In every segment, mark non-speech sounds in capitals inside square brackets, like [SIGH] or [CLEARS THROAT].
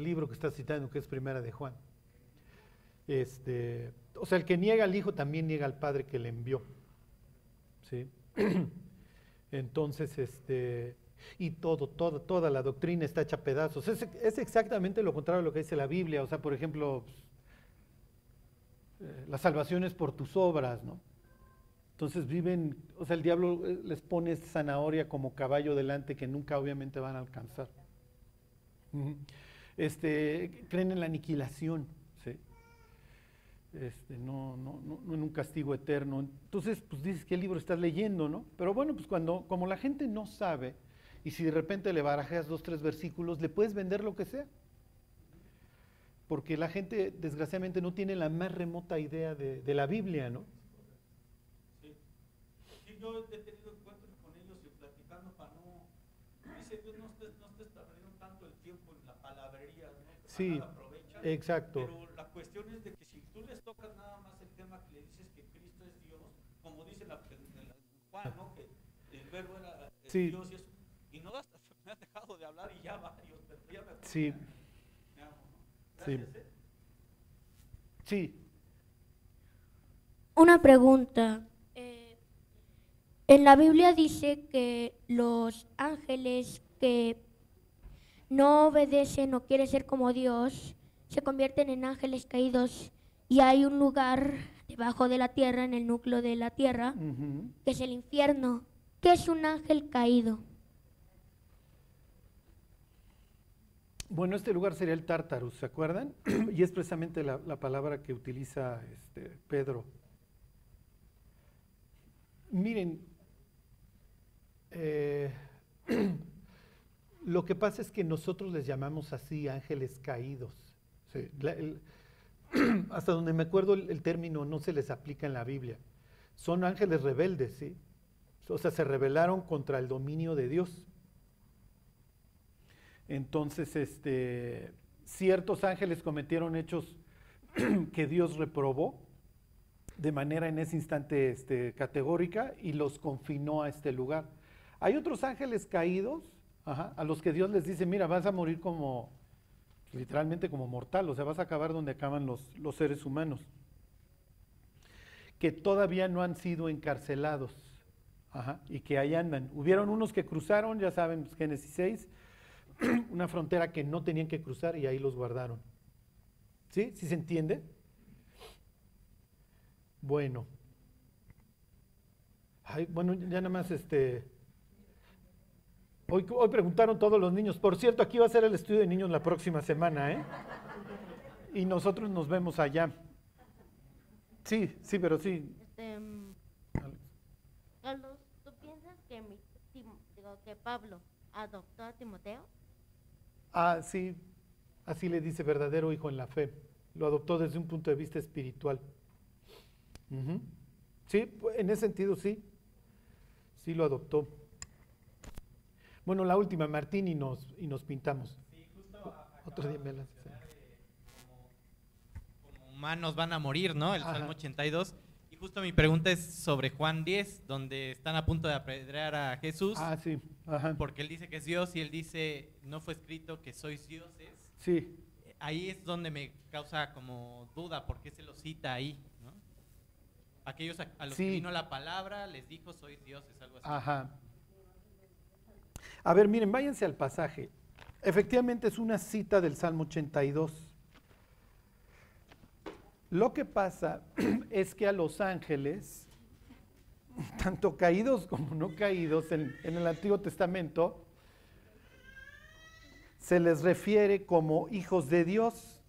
libro que está citando, que es Primera de Juan. Este, o sea, el que niega al Hijo también niega al Padre que le envió. ¿Sí? [CLEARS THROAT] Entonces, este, y todo, todo, toda la doctrina está hecha pedazos. Es, exactamente lo contrario a lo que dice la Biblia. O sea, por ejemplo, eh, la salvación es por tus obras, ¿no? Entonces viven, o sea, el diablo eh, les pone zanahoria como caballo delante que nunca obviamente van a alcanzar. Este, creen en la aniquilación, ¿sí? Este, no, no, no, en un castigo eterno. Entonces, pues dices, ¿qué libro estás leyendo, no? Pero bueno, pues cuando, como la gente no sabe, y si de repente le barajeas dos, tres versículos, le puedes vender lo que sea. Porque la gente, desgraciadamente, no tiene la más remota idea de, de la Biblia, ¿no? yo he tenido encuentros con ellos y platicando para no. Dice Dios, no estés, no estés perdiendo tanto el tiempo en la palabrería, Sí, exacto. Pero la cuestión es de que si tú les tocas nada más el tema que le dices que Cristo es Dios, como dice la, la Juan, ¿no? Que el verbo era sí. Dios y eso. Y no hasta [LAUGHS] me has dejado de hablar y ya varios, pero ya me Sí. Me amo, ¿no? sí. Gracias, ¿eh? Sí. Una pregunta. En la Biblia dice que los ángeles que no obedecen o quieren ser como Dios se convierten en ángeles caídos y hay un lugar debajo de la tierra, en el núcleo de la tierra, que es el infierno. ¿Qué es un ángel caído? Bueno, este lugar sería el Tártarus, ¿se acuerdan? [CLEARS THROAT] y es precisamente la, palabra que utiliza este, Pedro. Miren, eh, [CLEARS THROAT] lo que pasa es que nosotros les llamamos así ángeles caídos. [CLEARS THROAT] hasta donde me acuerdo el, término no se les aplica en la Biblia. Son ángeles rebeldes, ¿sí? O sea, se rebelaron contra el dominio de Dios. Entonces, este, ciertos ángeles cometieron hechos [CLEARS THROAT] que Dios reprobó de manera en ese instante este, categórica y los confinó a este lugar. Hay otros ángeles caídos a los que Dios les dice, mira, vas a morir como, literalmente como mortal, o sea, vas a acabar donde acaban los, los seres humanos, que todavía no han sido encarcelados y que ahí andan. Hubieron unos que cruzaron, ya saben, Génesis 6, [CLEARS THROAT] una frontera que no tenían que cruzar y ahí los guardaron. ¿Sí? ¿Sí se entiende? Bueno. bueno, ya nada más este Hoy, preguntaron todos los niños. Por cierto, aquí va a ser el estudio de niños la próxima semana, ¿eh? Y nosotros nos vemos allá. Sí, sí, pero sí. Este, Carlos, ¿tú piensas que, que Pablo adoptó a Timoteo? Ah, sí. Así le dice verdadero hijo en la fe. Lo adoptó desde un punto de vista espiritual. Sí, en ese sentido sí. Sí lo adoptó. Bueno, la última, Martín, y nos, y nos pintamos. Sí, justo Otro día me como, humanos van a morir, ¿no? El Salmo 82. Y justo mi pregunta es sobre Juan 10, donde están a punto de apedrear a Jesús. Ah, sí. Porque él dice que es Dios y él dice, no fue escrito que sois dioses. Sí. Ahí es donde me causa como duda, ¿por qué se lo cita ahí? ¿no? Aquellos a, los que vino la palabra les dijo, sois dioses, algo así. Ajá. A ver, miren, váyanse al pasaje. Efectivamente es una cita del Salmo 82. Lo que pasa [CLEARS THROAT] es que a los ángeles, [LAUGHS] tanto caídos como no caídos en, el Antiguo Testamento, se les refiere como hijos de Dios.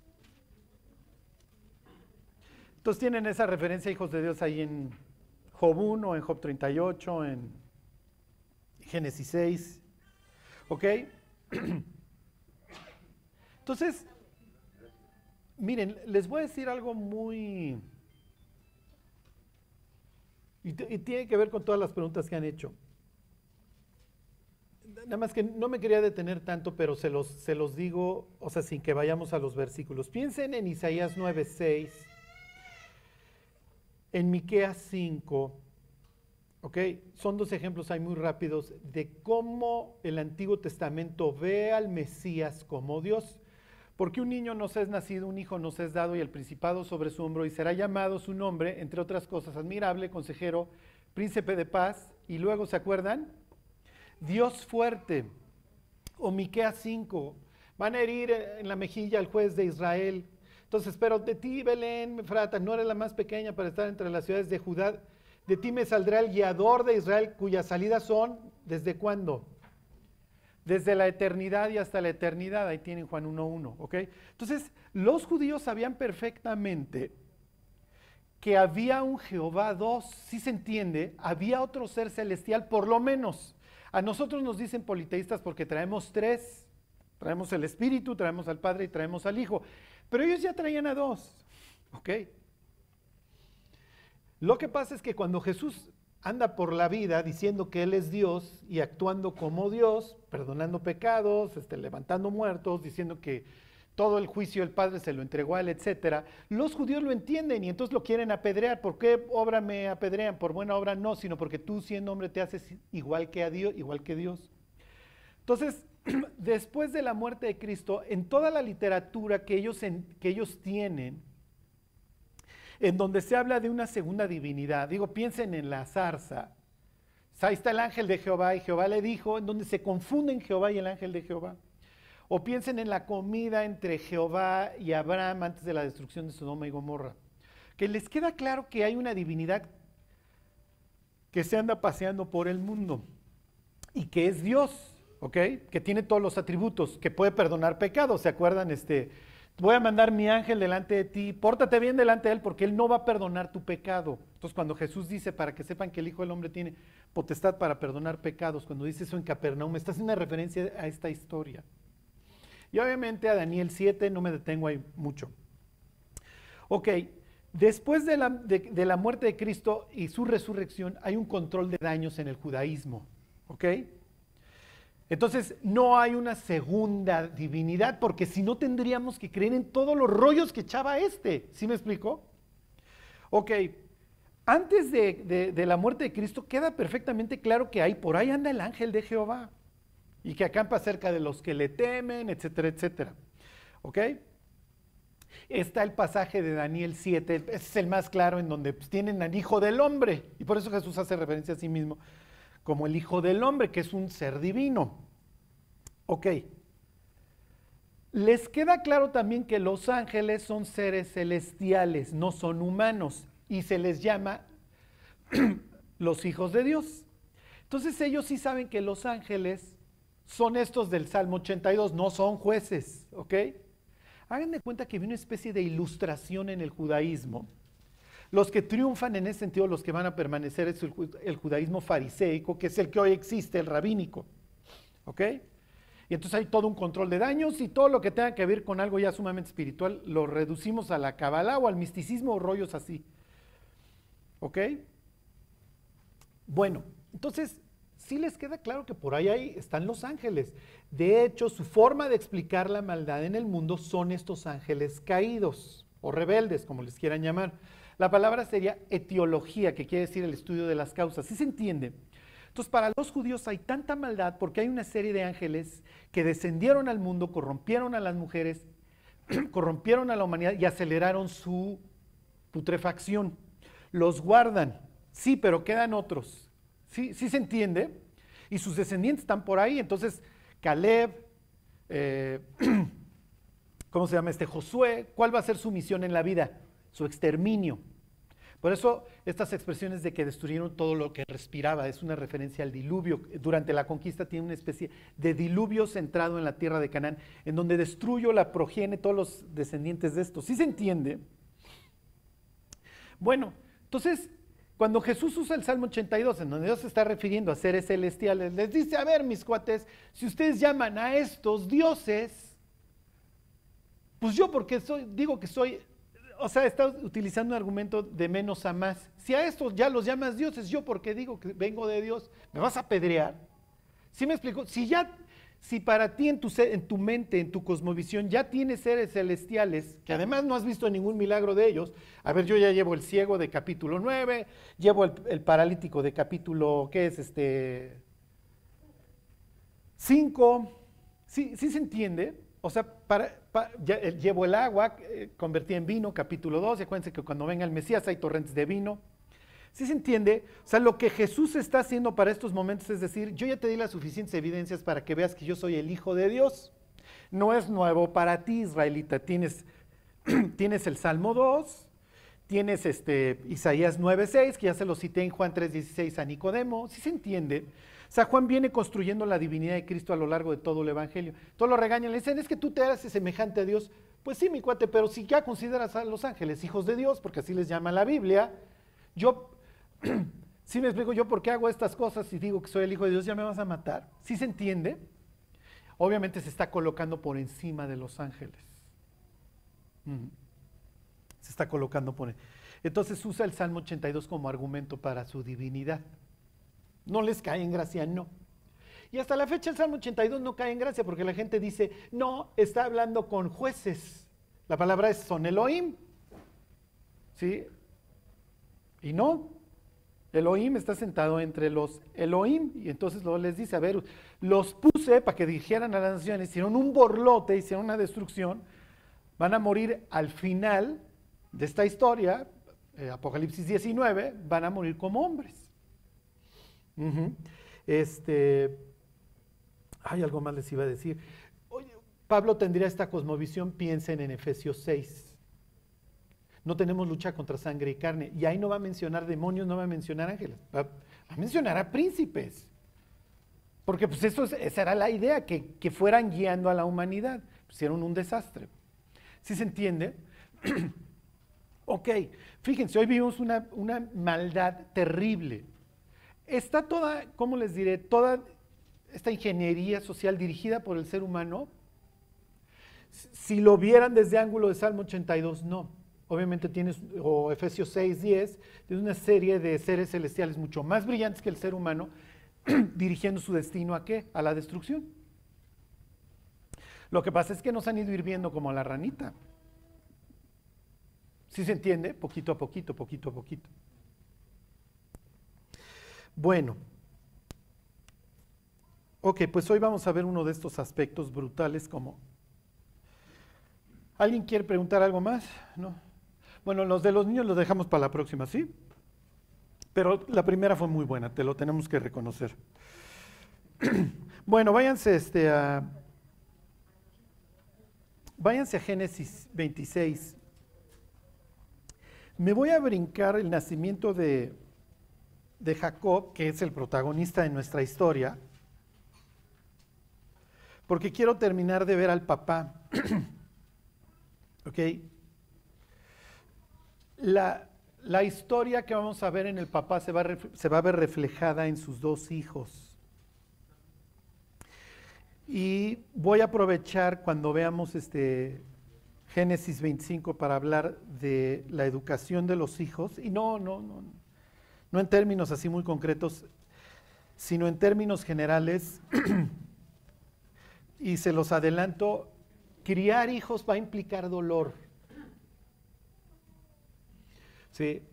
Entonces tienen esa referencia a hijos de Dios ahí en Job 1, en Job 38, en Génesis 6. ¿Ok? [CLEARS THROAT] Entonces, miren, les voy a decir algo muy... Y, tiene que ver con todas las preguntas que han hecho. Nada más que no me quería detener tanto, pero se los, se los digo, o sea, sin que vayamos a los versículos. Piensen en Isaías 9:6, en Miqueas 5, ¿Ok? Son dos ejemplos ahí muy rápidos de cómo el Antiguo Testamento ve al Mesías como Dios. Porque un niño nos es nacido, un hijo nos es dado y el principado sobre su hombro y será llamado su nombre, entre otras cosas, admirable, consejero, príncipe de paz. Y luego, ¿se acuerdan? Dios fuerte. O Miqueas 5. Van a herir en la mejilla al juez de Israel. Entonces, pero de ti, Belén, Frata, no eres la más pequeña para estar entre las ciudades de Judá. De ti me saldrá el guiador de Israel, cuyas salidas son, ¿desde cuándo? Desde la eternidad y hasta la eternidad. Ahí tienen Juan 1.1, ¿ok? Entonces, los judíos sabían perfectamente que había un Jehová 2, si se entiende, había otro ser celestial, por lo menos. A nosotros nos dicen politeístas porque traemos tres. Traemos el Espíritu, traemos al Padre y traemos al Hijo. Pero ellos ya traían a dos, ¿ok? Lo que pasa es que cuando Jesús anda por la vida diciendo que Él es Dios y actuando como Dios, perdonando pecados, este, levantando muertos, diciendo que todo el juicio del Padre se lo entregó a Él, etc., los judíos lo entienden y entonces lo quieren apedrear. ¿Por qué obra me apedrean? Por buena obra no, sino porque tú siendo hombre te haces igual que a Dios, igual que Dios. Entonces, [CLEARS THROAT] después de la muerte de Cristo, en toda la literatura que ellos, que ellos tienen, en donde se habla de una segunda divinidad, digo, piensen en la zarza. Ahí está el ángel de Jehová y Jehová le dijo, en donde se confunden Jehová y el ángel de Jehová. O piensen en la comida entre Jehová y Abraham antes de la destrucción de Sodoma y Gomorra. Que les queda claro que hay una divinidad que se anda paseando por el mundo y que es Dios. ¿ok? Que tiene todos los atributos, que puede perdonar pecados, ¿se acuerdan? Este, voy a mandar mi ángel delante de ti, pórtate bien delante de él porque él no va a perdonar tu pecado. Entonces cuando Jesús dice, para que sepan que el Hijo del Hombre tiene potestad para perdonar pecados, cuando dice eso en Capernaum, está haciendo una referencia a esta historia. Y obviamente a Daniel 7 no me detengo ahí mucho. Ok, después de la, de la muerte de Cristo y su resurrección hay un control de daños en el judaísmo. ¿Ok? Entonces, no hay una segunda divinidad, porque si no tendríamos que creer en todos los rollos que echaba este. ¿Sí me explico? Ok, antes de, la muerte de Cristo queda perfectamente claro que ahí, por ahí anda el ángel de Jehová y que acampa cerca de los que le temen, etcétera, etcétera. ¿Ok? Está el pasaje de Daniel 7, es el más claro en donde pues, tienen al Hijo del Hombre, y por eso Jesús hace referencia a sí mismo como el Hijo del Hombre, que es un ser divino. Ok. Les queda claro también que los ángeles son seres celestiales, no son humanos, y se les llama [CLEARS THROAT] los hijos de Dios. Entonces ellos sí saben que los ángeles son estos del Salmo 82, no son jueces, ¿ok? Hagan de cuenta que hay una especie de ilustración en el judaísmo los que triunfan en ese sentido, los que van a permanecer, es el, judaísmo fariseico, que es el que hoy existe, el rabínico. ¿Ok? Y entonces hay todo un control de daños y todo lo que tenga que ver con algo ya sumamente espiritual lo reducimos a la cabalá o al misticismo o rollos así. ¿Ok? Bueno, entonces sí les queda claro que por ahí, ahí están los ángeles. De hecho, su forma de explicar la maldad en el mundo son estos ángeles caídos o rebeldes, como les quieran llamar. La palabra sería etiología, que quiere decir el estudio de las causas. ¿Sí se entiende? Entonces, para los judíos hay tanta maldad porque hay una serie de ángeles que descendieron al mundo, corrompieron a las mujeres, [CLEARS THROAT] corrompieron a la humanidad y aceleraron su putrefacción. Los guardan, sí, pero quedan otros. ¿Sí, sí se entiende? Y sus descendientes están por ahí. Entonces, Caleb, eh, [CLEARS THROAT] ¿cómo se llama este? Josué, ¿cuál va a ser su misión en la vida? Su exterminio. Por eso estas expresiones de que destruyeron todo lo que respiraba es una referencia al diluvio. Durante la conquista tiene una especie de diluvio centrado en la tierra de Canaán, en donde destruyo la progenie, todos los descendientes de esto. ¿Sí se entiende? Bueno, entonces, cuando Jesús usa el Salmo 82, en donde Dios se está refiriendo a seres celestiales, les dice, a ver, mis cuates, si ustedes llaman a estos dioses, pues yo porque soy, digo que soy o sea, está utilizando un argumento de menos a más. Si a estos ya los llamas dioses, yo porque digo que vengo de Dios, ¿me vas a pedrear? ¿Sí me explico? Si ya, si para ti en tu, en tu mente, en tu cosmovisión, ya tienes seres celestiales, que además no has visto ningún milagro de ellos, a ver, yo ya llevo el ciego de capítulo 9, llevo el, paralítico de capítulo, ¿qué es este? 5, ¿sí, ¿sí se entiende? O sea, eh, llevo el agua, eh, convertí en vino, capítulo 2, y acuérdense que cuando venga el Mesías hay torrentes de vino. ¿Sí se entiende? O sea, lo que Jesús está haciendo para estos momentos es decir, yo ya te di las suficientes evidencias para que veas que yo soy el Hijo de Dios. No es nuevo para ti, israelita. Tienes, [CLEARS THROAT] tienes el Salmo 2, tienes este, Isaías 9.6, que ya se lo cité en Juan 3.16 a Nicodemo. ¿Sí se entiende? Sea, Juan viene construyendo la divinidad de Cristo a lo largo de todo el Evangelio. Todos lo regañan, le dicen, es que tú te haces semejante a Dios. Pues sí, mi cuate, pero si ya consideras a los ángeles hijos de Dios, porque así les llama la Biblia, yo, [CLEARS THROAT] si me explico yo por qué hago estas cosas y digo que soy el hijo de Dios, ya me vas a matar. ¿Sí se entiende? Obviamente se está colocando por encima de los ángeles. Se está colocando por Entonces usa el Salmo 82 como argumento para su divinidad. No les cae en gracia, no. Y hasta la fecha el Salmo 82 no cae en gracia porque la gente dice, no, está hablando con jueces. La palabra es son Elohim. ¿Sí? Y no. Elohim está sentado entre los Elohim. Y entonces luego les dice, a ver, los puse para que dijeran a las naciones, hicieron un borlote, hicieron una destrucción. Van a morir al final de esta historia, eh, Apocalipsis 19, van a morir como hombres. Este, hay algo más les iba a decir. Oye, Pablo tendría esta cosmovisión, piensen en Efesios 6. No tenemos lucha contra sangre y carne. Y ahí no va a mencionar demonios, no va a mencionar ángeles, va, a mencionar a príncipes. Porque pues eso esa era la idea, que, fueran guiando a la humanidad. Hicieron un desastre. ¿Sí se entiende? [CLEARS THROAT] ok, fíjense, hoy vivimos una, una maldad terrible está toda, ¿cómo les diré? Toda esta ingeniería social dirigida por el ser humano, si lo vieran desde ángulo de Salmo 82, no. Obviamente tienes, o Efesios 6, 10, tienes una serie de seres celestiales mucho más brillantes que el ser humano, [CLEARS THROAT] dirigiendo su destino a qué? A la destrucción. Lo que pasa es que nos han ido hirviendo como la ranita. ¿Sí se entiende? Poquito a poquito, poquito a poquito. Bueno, ok, pues hoy vamos a ver uno de estos aspectos brutales como... ¿Alguien quiere preguntar algo más? No. Bueno, los de los niños los dejamos para la próxima, ¿sí? Pero la primera fue muy buena, te lo tenemos que reconocer. [CLEARS THROAT] bueno, váyanse este, a... Váyanse a Génesis 26. Me voy a brincar el nacimiento de, de Jacob, que es el protagonista de nuestra historia, porque quiero terminar de ver al papá. [CLEARS THROAT] ¿Ok? La, historia que vamos a ver en el papá se va, se va a ver reflejada en sus dos hijos. Y voy a aprovechar cuando veamos este Génesis 25 para hablar de la educación de los hijos. Y no, no, no, no en términos así muy concretos, sino en términos generales, [CLEARS THROAT] y se los adelanto, criar hijos va a implicar dolor. ¿Sí?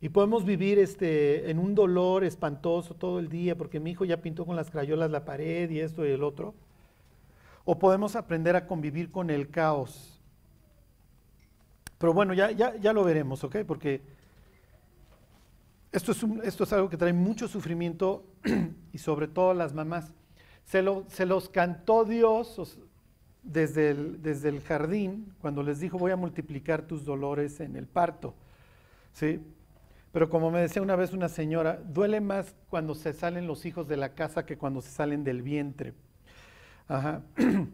Y podemos vivir este, en un dolor espantoso todo el día porque mi hijo ya pintó con las crayolas la pared y esto y el otro. O podemos aprender a convivir con el caos. Pero bueno, ya, ya, ya lo veremos, ¿ok? Porque esto es, algo que trae mucho sufrimiento [CLEARS THROAT] y sobre todo las mamás. Se, los cantó Dios desde el, jardín cuando les dijo voy a multiplicar tus dolores en el parto. ¿Sí? Pero como me decía una vez una señora, duele más cuando se salen los hijos de la casa que cuando se salen del vientre. Ajá. [CLEARS THROAT]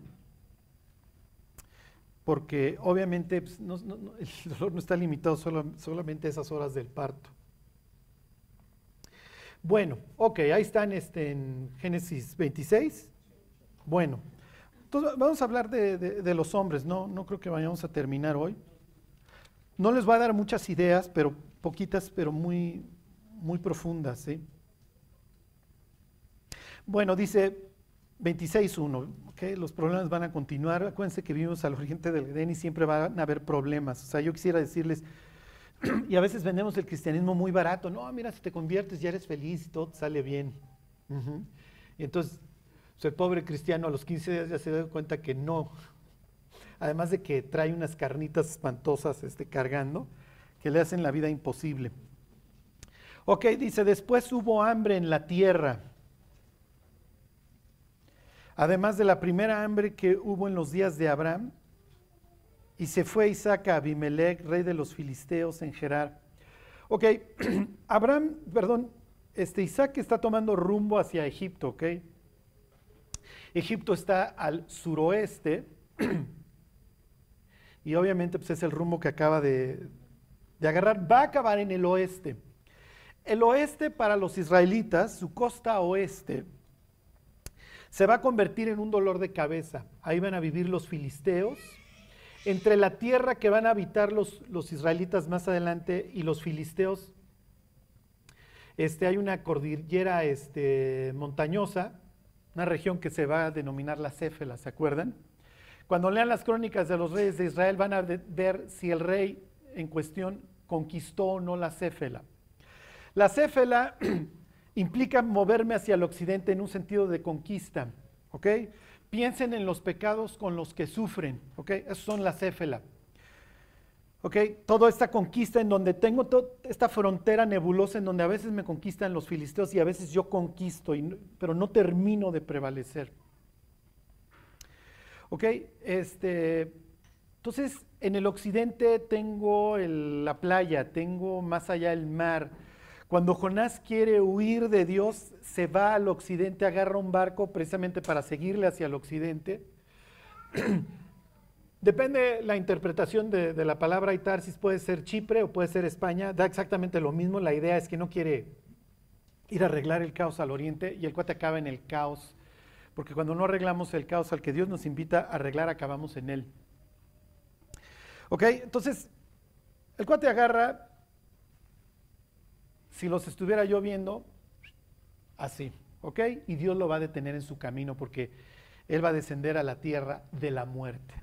Porque obviamente pues, el dolor no está limitado solamente a esas horas del parto. Bueno, ok, ahí están este, en Génesis 26. Bueno, entonces vamos a hablar de, los hombres, ¿no? no creo que vayamos a terminar hoy. No les voy a dar muchas ideas, pero poquitas, pero muy, muy profundas. ¿sí? Bueno, dice 26.1, okay, los problemas van a continuar. Acuérdense que vivimos al oriente del Edén y siempre van a haber problemas. O sea, yo quisiera decirles, [CLEARS THROAT] y a veces vendemos el cristianismo muy barato. No, mira, si te conviertes ya eres feliz todo sale bien. Y entonces, el pobre cristiano a los 15 días ya se da cuenta que no, además de que trae unas carnitas espantosas este, cargando, que le hacen la vida imposible. Ok, dice, después hubo hambre en la tierra. Además de la primera hambre que hubo en los días de Abraham, y se fue Isaac a Abimelech, rey de los filisteos en Gerar. Ok, [CLEARS THROAT] Abraham, perdón, este Isaac está tomando rumbo hacia Egipto, ok. Egipto está al suroeste [CLEARS THROAT] y obviamente pues, es el rumbo que acaba de, de agarrar. Va a acabar en el oeste. El oeste para los israelitas, su costa oeste, se va a convertir en un dolor de cabeza. Ahí van a vivir los filisteos. Entre la tierra que van a habitar los, los israelitas más adelante y los filisteos, este, hay una cordillera este, montañosa, una región que se va a denominar la Céfela, ¿se acuerdan? Cuando lean las crónicas de los reyes de Israel van a ver si el rey en cuestión conquistó o no la Céfela. La Céfela [CLEARS THROAT] implica moverme hacia el occidente en un sentido de conquista, ¿ok? Piensen en los pecados con los que sufren, ¿ok? Esos son la Céfela. ¿Ok? Toda esta conquista en donde tengo toda esta frontera nebulosa en donde a veces me conquistan los filisteos y a veces yo conquisto, pero no termino de prevalecer. ¿Ok? Este, entonces, en el occidente tengo la playa, tengo más allá el mar. Cuando Jonás quiere huir de Dios, se va al occidente, agarra un barco precisamente para seguirle hacia el occidente. [CLEARS THROAT] Depende la interpretación de, la palabra Itarsis, puede ser Chipre o puede ser España, da exactamente lo mismo. La idea es que no quiere ir a arreglar el caos al oriente y el cuate acaba en el caos, porque cuando no arreglamos el caos al que Dios nos invita a arreglar, acabamos en él. ¿Ok? Entonces, el cuate agarra, si los estuviera yo viendo, así, ¿ok? Y Dios lo va a detener en su camino porque él va a descender a la tierra de la muerte.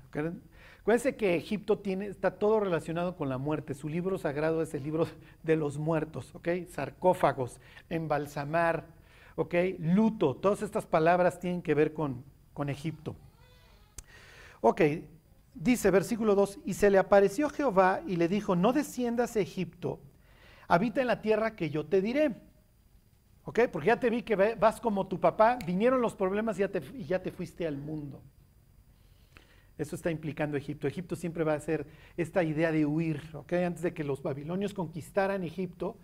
Acuérdense que Egipto tiene, está todo relacionado con la muerte. Su libro sagrado es el libro de los muertos, ¿ok? Sarcófagos, embalsamar, ¿ok? Luto. Todas estas palabras tienen que ver con, con Egipto. Ok, dice versículo 2, y se le apareció Jehová y le dijo, no desciendas a Egipto, habita en la tierra que yo te diré. ¿Ok? Porque ya te vi que vas como tu papá, vinieron los problemas y ya te, fuiste al mundo. Eso está implicando Egipto. Egipto siempre va a ser esta idea de huir, ¿ok? Antes de que los babilonios conquistaran Egipto,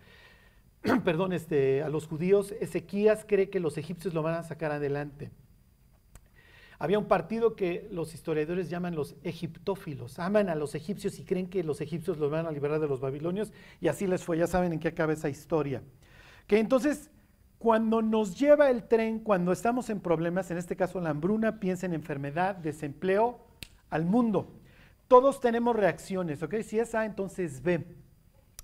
[CLEARS THROAT] perdón, este, a los judíos, Ezequías cree que los egipcios lo van a sacar adelante. Había un partido que los historiadores llaman los egiptófilos. Aman a los egipcios y creen que los egipcios los van a liberar de los babilonios y así les fue. Ya saben en qué acaba esa historia. Que entonces, cuando nos lleva el tren, cuando estamos en problemas, en este caso la hambruna, piensa en enfermedad, desempleo, al mundo. Todos tenemos reacciones, ¿ok? Si es A, entonces B.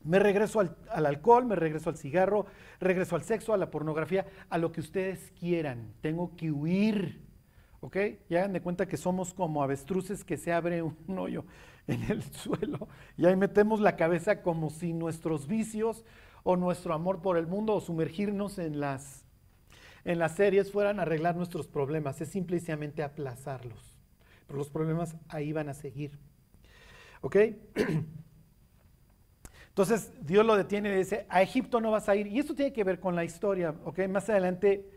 Me regreso al, alcohol, me regreso al cigarro, regreso al sexo, a la pornografía, a lo que ustedes quieran. Tengo que huir, ¿ok? Y hagan de cuenta que somos como avestruces que se abre un [LAUGHS] hoyo en el suelo y ahí metemos la cabeza como si nuestros vicios o nuestro amor por el mundo o sumergirnos en las, en las series fueran a arreglar nuestros problemas. Es simplemente aplazarlos pero los problemas ahí van a seguir. ¿Ok? [CLEARS THROAT] Entonces Dios lo detiene y dice, a Egipto no vas a ir. Y esto tiene que ver con la historia. ¿Ok? Más adelante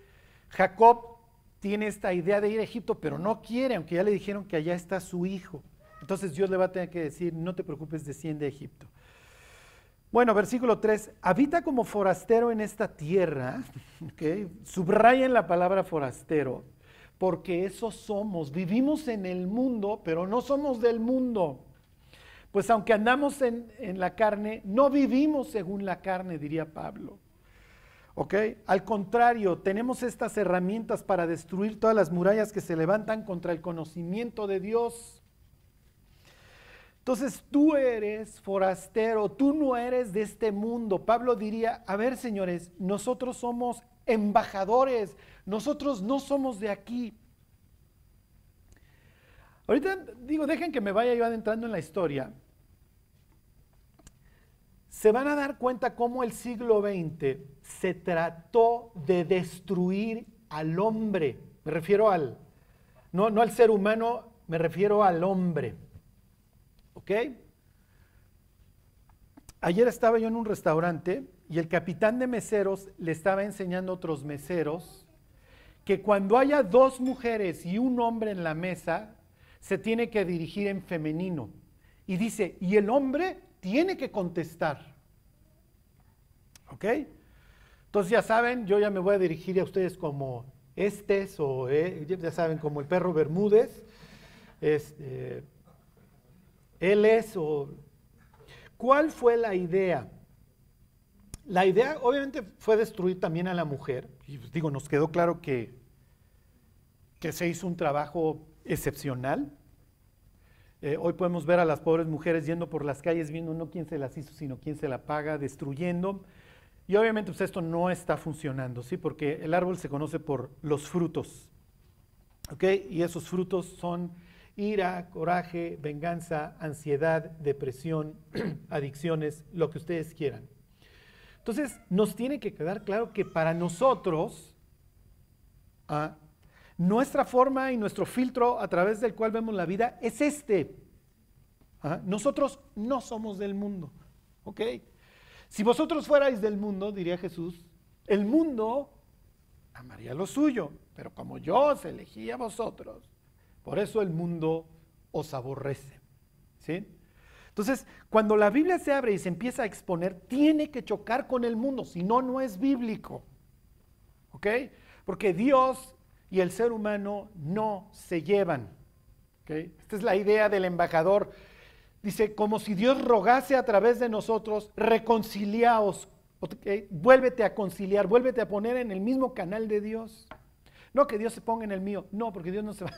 Jacob tiene esta idea de ir a Egipto, pero no quiere, aunque ya le dijeron que allá está su hijo. Entonces Dios le va a tener que decir, no te preocupes, desciende a Egipto. Bueno, versículo 3, habita como forastero en esta tierra, [LAUGHS] ¿okay? subrayen la palabra forastero, porque eso somos. Vivimos en el mundo, pero no somos del mundo. Pues aunque andamos en, la carne, no vivimos según la carne, diría Pablo. ¿Ok? Al contrario, tenemos estas herramientas para destruir todas las murallas que se levantan contra el conocimiento de Dios. Entonces tú eres forastero, tú no eres de este mundo. Pablo diría, a ver señores, nosotros somos embajadores, nosotros no somos de aquí. Ahorita digo, dejen que me vaya yo adentrando en la historia. Se van a dar cuenta cómo el siglo XX se trató de destruir al hombre. Me refiero al, no, no al ser humano, me refiero al hombre. ¿Ok? Ayer estaba yo en un restaurante y el capitán de meseros le estaba enseñando a otros meseros que cuando haya dos mujeres y un hombre en la mesa, se tiene que dirigir en femenino. Y dice, y el hombre tiene que contestar. ¿Ok? Entonces ya saben, yo ya me voy a dirigir a ustedes como estes o eh, ya saben, como el perro Bermúdez. Este, él es o... ¿Cuál fue la idea? La idea obviamente fue destruir también a la mujer. Y pues, digo, nos quedó claro que, que se hizo un trabajo excepcional. Eh, hoy podemos ver a las pobres mujeres yendo por las calles viendo no quién se las hizo, sino quién se la paga, destruyendo. Y obviamente pues esto no está funcionando, ¿sí? Porque el árbol se conoce por los frutos. Y esos frutos son ira, coraje, venganza, ansiedad, depresión, [CLEARS THROAT] adicciones, lo que ustedes quieran. Entonces, nos tiene que quedar claro que para nosotros, ah, nuestra forma y nuestro filtro a través del cual vemos la vida es este. Ah, nosotros no somos del mundo. ¿Ok? Si vosotros fuerais del mundo, diría Jesús, el mundo amaría lo suyo, pero como yo os elegí a vosotros, por eso el mundo os aborrece. ¿Sí? Entonces, cuando la Biblia se abre y se empieza a exponer, tiene que chocar con el mundo, si no, no es bíblico. ¿Ok? Porque Dios y el ser humano no se llevan. ¿Ok? Esta es la idea del embajador. Dice, como si Dios rogase a través de nosotros, reconciliaos, ¿okay? vuélvete a conciliar, vuélvete a poner en el mismo canal de Dios. No que Dios se ponga en el mío, no, porque Dios no se va.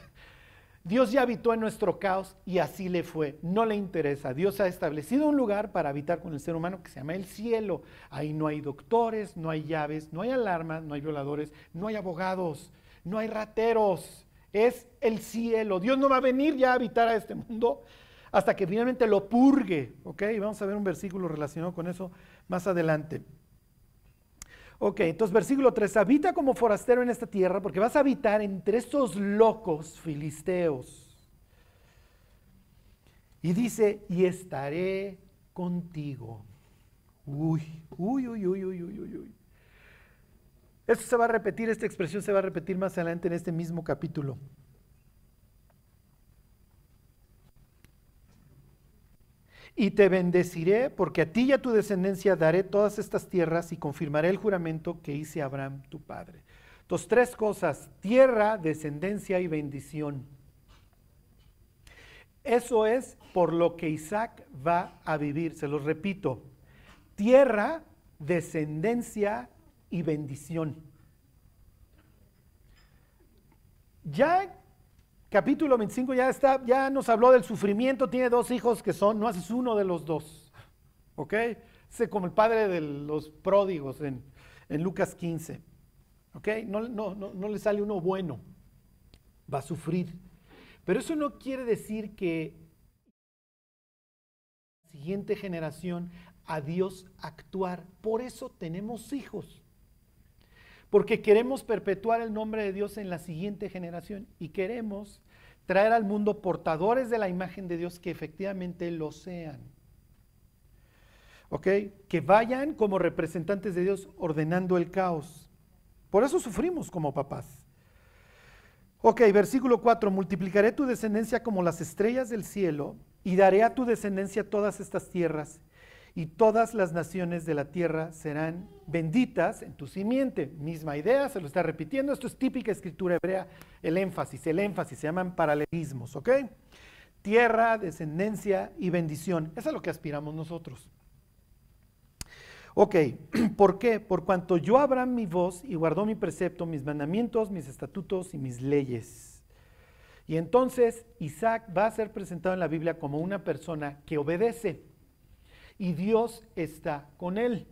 Dios ya habitó en nuestro caos y así le fue. No le interesa. Dios ha establecido un lugar para habitar con el ser humano que se llama el cielo. Ahí no hay doctores, no hay llaves, no hay alarmas, no hay violadores, no hay abogados, no hay rateros. Es el cielo. Dios no va a venir ya a habitar a este mundo hasta que finalmente lo purgue. ¿Ok? Vamos a ver un versículo relacionado con eso más adelante. Ok, entonces versículo 3, habita como forastero en esta tierra porque vas a habitar entre estos locos filisteos. Y dice, y estaré contigo. Uy, uy, uy, uy, uy, uy, uy. Esto se va a repetir, esta expresión se va a repetir más adelante en este mismo capítulo. Y te bendeciré porque a ti y a tu descendencia daré todas estas tierras y confirmaré el juramento que hice a Abraham tu padre. Entonces, tres cosas, tierra, descendencia y bendición. Eso es por lo que Isaac va a vivir, se los repito, tierra, descendencia y bendición. Ya capítulo 25 ya está, ya nos habló del sufrimiento, tiene dos hijos que son, no haces uno de los dos. ¿Ok? Es como el padre de los pródigos en, Lucas 15. ¿Ok? No, no, no, no le sale uno bueno, va a sufrir. Pero eso no quiere decir que la siguiente generación a Dios actuar. Por eso tenemos hijos. Porque queremos perpetuar el nombre de Dios en la siguiente generación y queremos traer al mundo portadores de la imagen de Dios que efectivamente lo sean. ¿Ok? Que vayan como representantes de Dios ordenando el caos. Por eso sufrimos como papás. Ok, versículo 4, multiplicaré tu descendencia como las estrellas del cielo y daré a tu descendencia todas estas tierras y todas las naciones de la tierra serán benditas en tu simiente. Misma idea, se lo está repitiendo. Esto es típica escritura hebrea, el énfasis, el énfasis, se llaman paralelismos, ¿ok? Tierra, descendencia y bendición. Eso es lo que aspiramos nosotros. Ok, [CLEARS THROAT] ¿por qué? Por cuanto yo abra mi voz y guardó mi precepto, mis mandamientos, mis estatutos y mis leyes. Y entonces Isaac va a ser presentado en la Biblia como una persona que obedece y Dios está con él.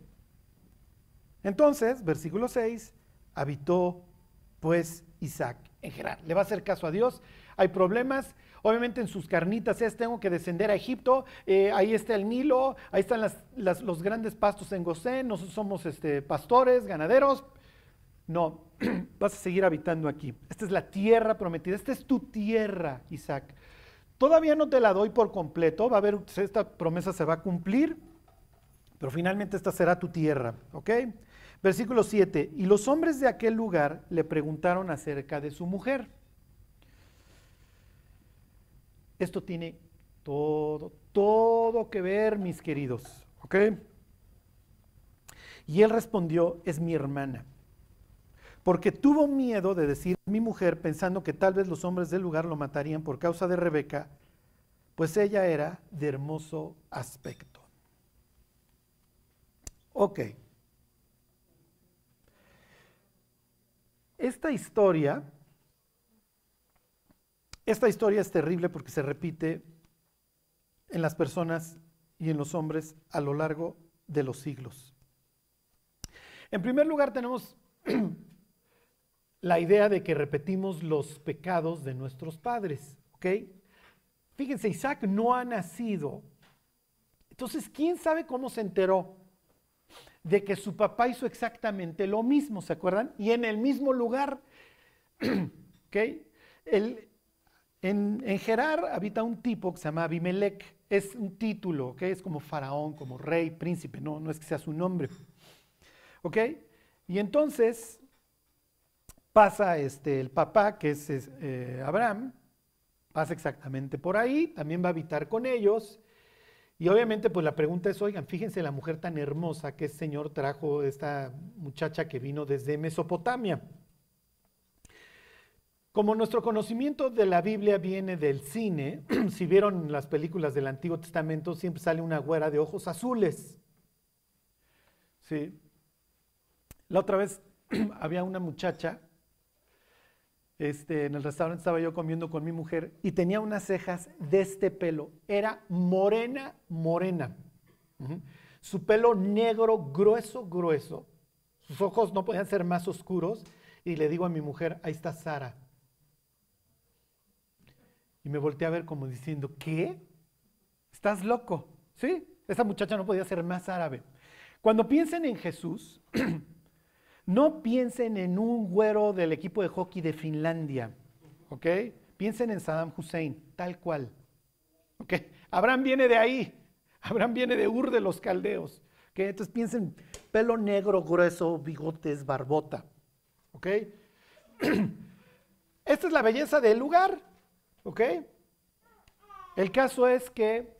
Entonces, versículo 6, habitó pues Isaac en Gerar. Le va a hacer caso a Dios. Hay problemas. Obviamente en sus carnitas es, tengo que descender a Egipto, eh, ahí está el Nilo, ahí están los grandes pastos en Gosén, nosotros somos este, pastores, ganaderos. No, [CLEARS THROAT] vas a seguir habitando aquí. Esta es la tierra prometida, esta es tu tierra, Isaac. Todavía no te la doy por completo, va a haber, esta promesa se va a cumplir, pero finalmente esta será tu tierra, ¿ok? Versículo 7, y los hombres de aquel lugar le preguntaron acerca de su mujer. Esto tiene todo, todo que ver, mis queridos, ¿ok? Y él respondió, es mi hermana. Porque tuvo miedo de decir mi mujer, pensando que tal vez los hombres del lugar lo matarían por causa de Rebeca, pues ella era de hermoso aspecto. Ok. Esta historia, esta historia es terrible porque se repite en las personas y en los hombres a lo largo de los siglos. En primer lugar tenemos [CLEARS THROAT] la idea de que repetimos los pecados de nuestros padres, ¿ok? Fíjense, Isaac no ha nacido. Entonces, ¿quién sabe cómo se enteró de que su papá hizo exactamente lo mismo, ¿se acuerdan? Y en el mismo lugar, [CLEARS THROAT] ¿ok? en, en, Gerar habita un tipo que se llama Abimelech, es un título, ¿ok? Es como faraón, como rey, príncipe, no, no es que sea su nombre. ¿Ok? Y entonces pasa este, el papá, que es, eh, Abraham, pasa exactamente por ahí, también va a habitar con ellos. Y obviamente, pues la pregunta es, oigan, fíjense la mujer tan hermosa que el Señor trajo, esta muchacha que vino desde Mesopotamia. Como nuestro conocimiento de la Biblia viene del cine, [CLEARS THROAT] si vieron las películas del Antiguo Testamento, siempre sale una güera de ojos azules. ¿Sí? La otra vez [CLEARS THROAT] había una muchacha, este, en el restaurante estaba yo comiendo con mi mujer y tenía unas cejas de este pelo. Era morena, morena. Su pelo negro, grueso, grueso. Sus ojos no podían ser más oscuros. Y le digo a mi mujer, ahí está Sara. Y me volteé a ver como diciendo, ¿qué? ¿Estás loco? ¿Sí? Esa muchacha no podía ser más árabe. Cuando piensen en Jesús, [CLEARS THROAT] No piensen en un güero del equipo de hockey de Finlandia, ¿ok? Piensen en Saddam Hussein, tal cual. ¿Ok? Abraham viene de ahí. [LAUGHS] Abraham viene de Ur de los Caldeos. ¿ok? Entonces piensen, pelo negro, grueso, bigotes, barbota. ¿Ok? [CLEARS THROAT] Esta es la belleza del lugar. ¿Ok? El caso es que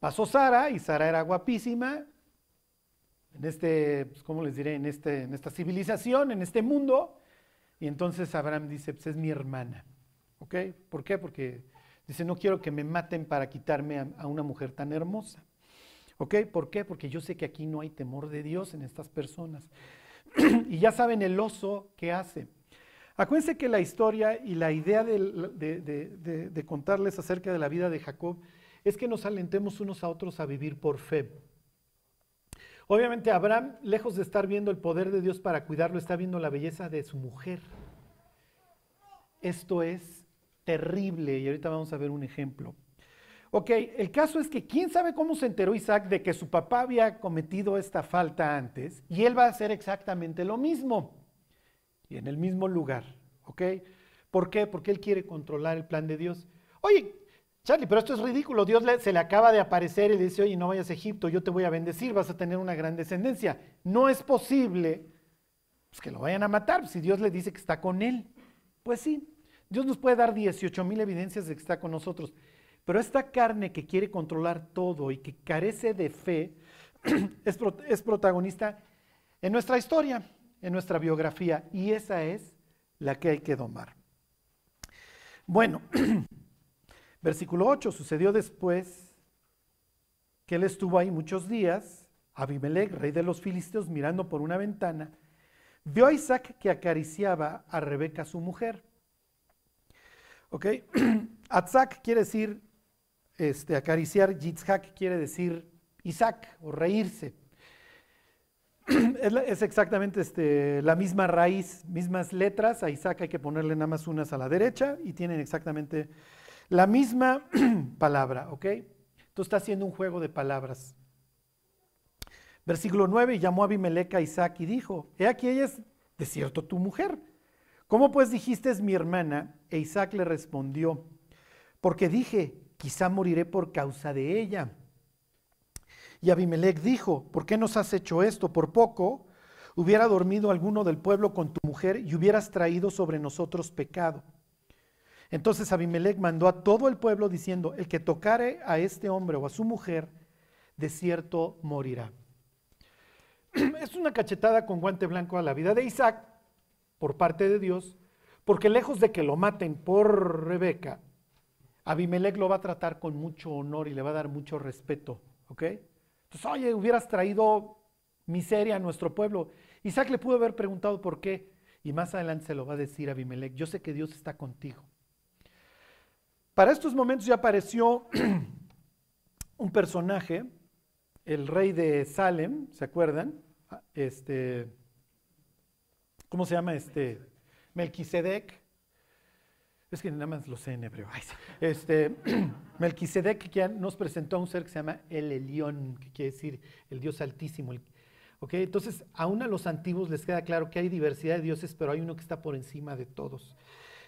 pasó Sara y Sara era guapísima en este, pues, ¿cómo les diré? En, este, en esta civilización, en este mundo. Y entonces Abraham dice, pues es mi hermana. ¿Ok? ¿Por qué? Porque dice, no quiero que me maten para quitarme a, una mujer tan hermosa. ¿Ok? ¿Por qué? Porque yo sé que aquí no hay temor de Dios en estas personas. [CLEARS THROAT] y ya saben el oso que hace. Acuérdense que la historia y la idea de, de, contarles acerca de la vida de Jacob es que nos alentemos unos a otros a vivir por fe. Obviamente Abraham, lejos de estar viendo el poder de Dios para cuidarlo, está viendo la belleza de su mujer. Esto es terrible y ahorita vamos a ver un ejemplo. Ok, el caso es que quién sabe cómo se enteró Isaac de que su papá había cometido esta falta antes y él va a hacer exactamente lo mismo y en el mismo lugar. ¿Ok? ¿Por qué? Porque él quiere controlar el plan de Dios. Oye, Charlie, pero esto es ridículo. Dios se le acaba de aparecer y le dice, oye, no vayas a Egipto, yo te voy a bendecir, vas a tener una gran descendencia. No es posible pues, que lo vayan a matar si Dios le dice que está con él. Pues sí, Dios nos puede dar 18 mil evidencias de que está con nosotros. Pero esta carne que quiere controlar todo y que carece de fe [CLEARS THROAT] es protagonista en nuestra historia, en nuestra biografía. Y esa es la que hay que domar. Bueno. [CLEARS THROAT] Versículo 8, sucedió después que él estuvo ahí muchos días, Abimelech, rey de los filisteos, mirando por una ventana, vio a Isaac que acariciaba a Rebeca, su mujer. ¿Ok? [CLEARS THROAT] Atzak quiere decir este, acariciar, Yitzhak quiere decir Isaac o reírse. [CLEARS THROAT] Es, exactamente este, la misma raíz, mismas letras. A Isaac hay que ponerle nada más unas a la derecha y tienen exactamente la misma [CLEARS THROAT] palabra, ¿ok? Entonces está haciendo un juego de palabras. Versículo 9, y llamó a Abimelech a Isaac y dijo, he aquí ella es de cierto tu mujer. ¿Cómo pues dijiste es mi hermana? E Isaac le respondió, porque dije, quizá moriré por causa de ella. Y Abimelech dijo, ¿por qué nos has hecho esto? Por poco hubiera dormido alguno del pueblo con tu mujer y hubieras traído sobre nosotros pecado. Entonces Abimelech mandó a todo el pueblo diciendo, el que tocare a este hombre o a su mujer, de cierto morirá. [CLEARS THROAT] Es una cachetada con guante blanco a la vida de Isaac por parte de Dios, porque lejos de que lo maten por Rebeca, Abimelech lo va a tratar con mucho honor y le va a dar mucho respeto, ¿ok? Entonces, oye, hubieras traído miseria a nuestro pueblo. Isaac le pudo haber preguntado por qué, y más adelante se lo va a decir Abimelech, yo sé que Dios está contigo. Para estos momentos ya apareció [CLEARS THROAT] un personaje, el rey de Salem, ¿se acuerdan? Ah, este, ¿cómo se llama este? Melquisedec. Es que nada más lo sé en hebreo. Este, [CLEARS THROAT] Melquisedec que nos presentó a un ser que se llama el Elión, que quiere decir el Dios Altísimo. Entonces, aún a los antiguos les queda claro que hay diversidad de dioses, pero hay uno que está por encima de todos.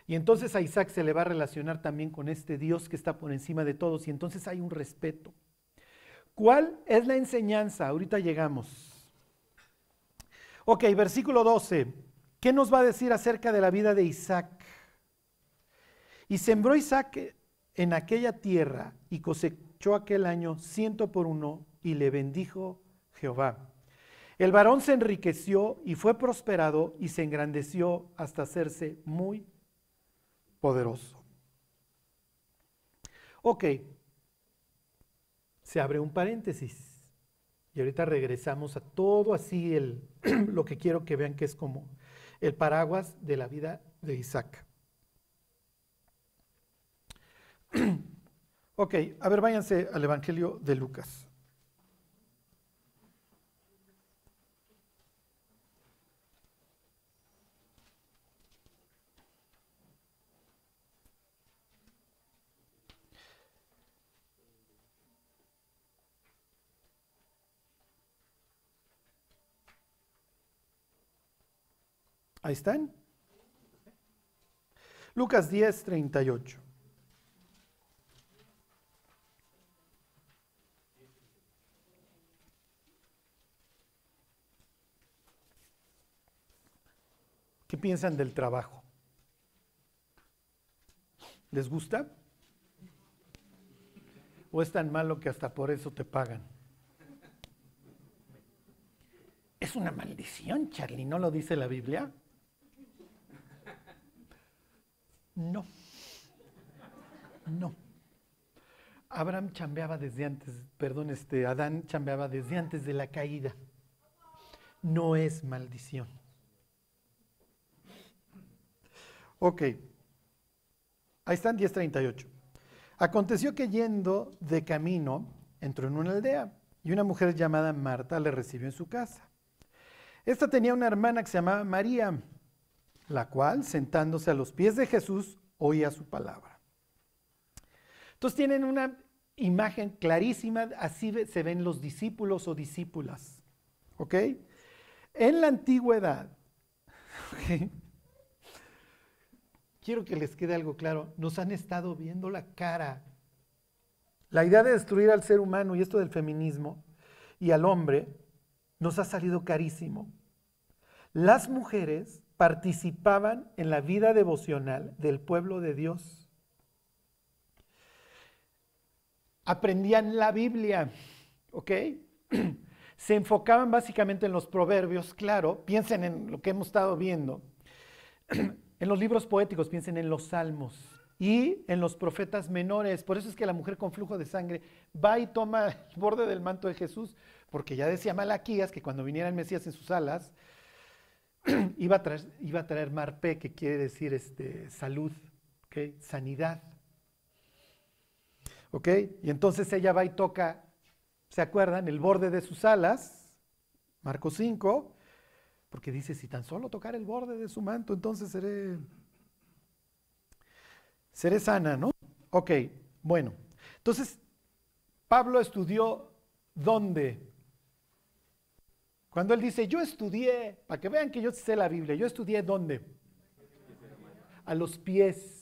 Y entonces a Isaac se le va a relacionar también con este Dios que está por encima de todos, y entonces hay un respeto. ¿Cuál es la enseñanza? Ahorita llegamos. Ok, versículo 12. ¿Qué nos va a decir acerca de la vida de Isaac? Y sembró Isaac en aquella tierra y cosechó aquel año ciento por uno y le bendijo Jehová. El varón se enriqueció y fue prosperado y se engrandeció hasta hacerse muy poderoso. Ok, se abre un paréntesis y ahorita regresamos a todo así el, [CLEARS THROAT] lo que quiero que vean que es como el paraguas de la vida de Isaac. [CLEARS THROAT] Ok, a ver, váyanse al Evangelio de Lucas. Ahí están. Lucas 10, 38. ¿Qué piensan del trabajo? ¿Les gusta? ¿O es tan malo que hasta por eso te pagan? Es una maldición, Charlie, ¿no lo dice la Biblia? No. No. Abraham chambeaba desde antes, perdón, este, Adán chambeaba desde antes de la caída. No es maldición. Ok. Ahí están 1038. Aconteció que yendo de camino, entró en una aldea y una mujer llamada Marta le recibió en su casa. Esta tenía una hermana que se llamaba María la cual, sentándose a los pies de Jesús, oía su palabra. Entonces tienen una imagen clarísima, así se ven los discípulos o discípulas. ¿Ok? En la antigüedad, [LAUGHS] quiero que les quede algo claro, nos han estado viendo la cara. La idea de destruir al ser humano y esto del feminismo y al hombre nos ha salido carísimo. Las mujeres participaban en la vida devocional del pueblo de Dios. Aprendían la Biblia, ¿ok? [CLEARS THROAT] Se enfocaban básicamente en los proverbios, claro, piensen en lo que hemos estado viendo. [CLEARS THROAT] En los libros poéticos, piensen en los salmos y en los profetas menores. Por eso es que la mujer con flujo de sangre va y toma el borde del manto de Jesús, porque ya decía Malaquías que cuando viniera el Mesías en sus alas, [CLEARS THROAT] iba, a traer, iba a traer marpe, que quiere decir este, salud, sanidad. ¿Ok? Y entonces ella va y toca, ¿se acuerdan? El borde de sus alas, Marcos 5, porque dice, si tan solo tocar el borde de su manto, entonces seré, seré sana, ¿no? Ok, bueno. Entonces, Pablo estudió dónde? Cuando él dice, yo estudié, para que vean que yo sé la Biblia, yo estudié dónde? A los pies.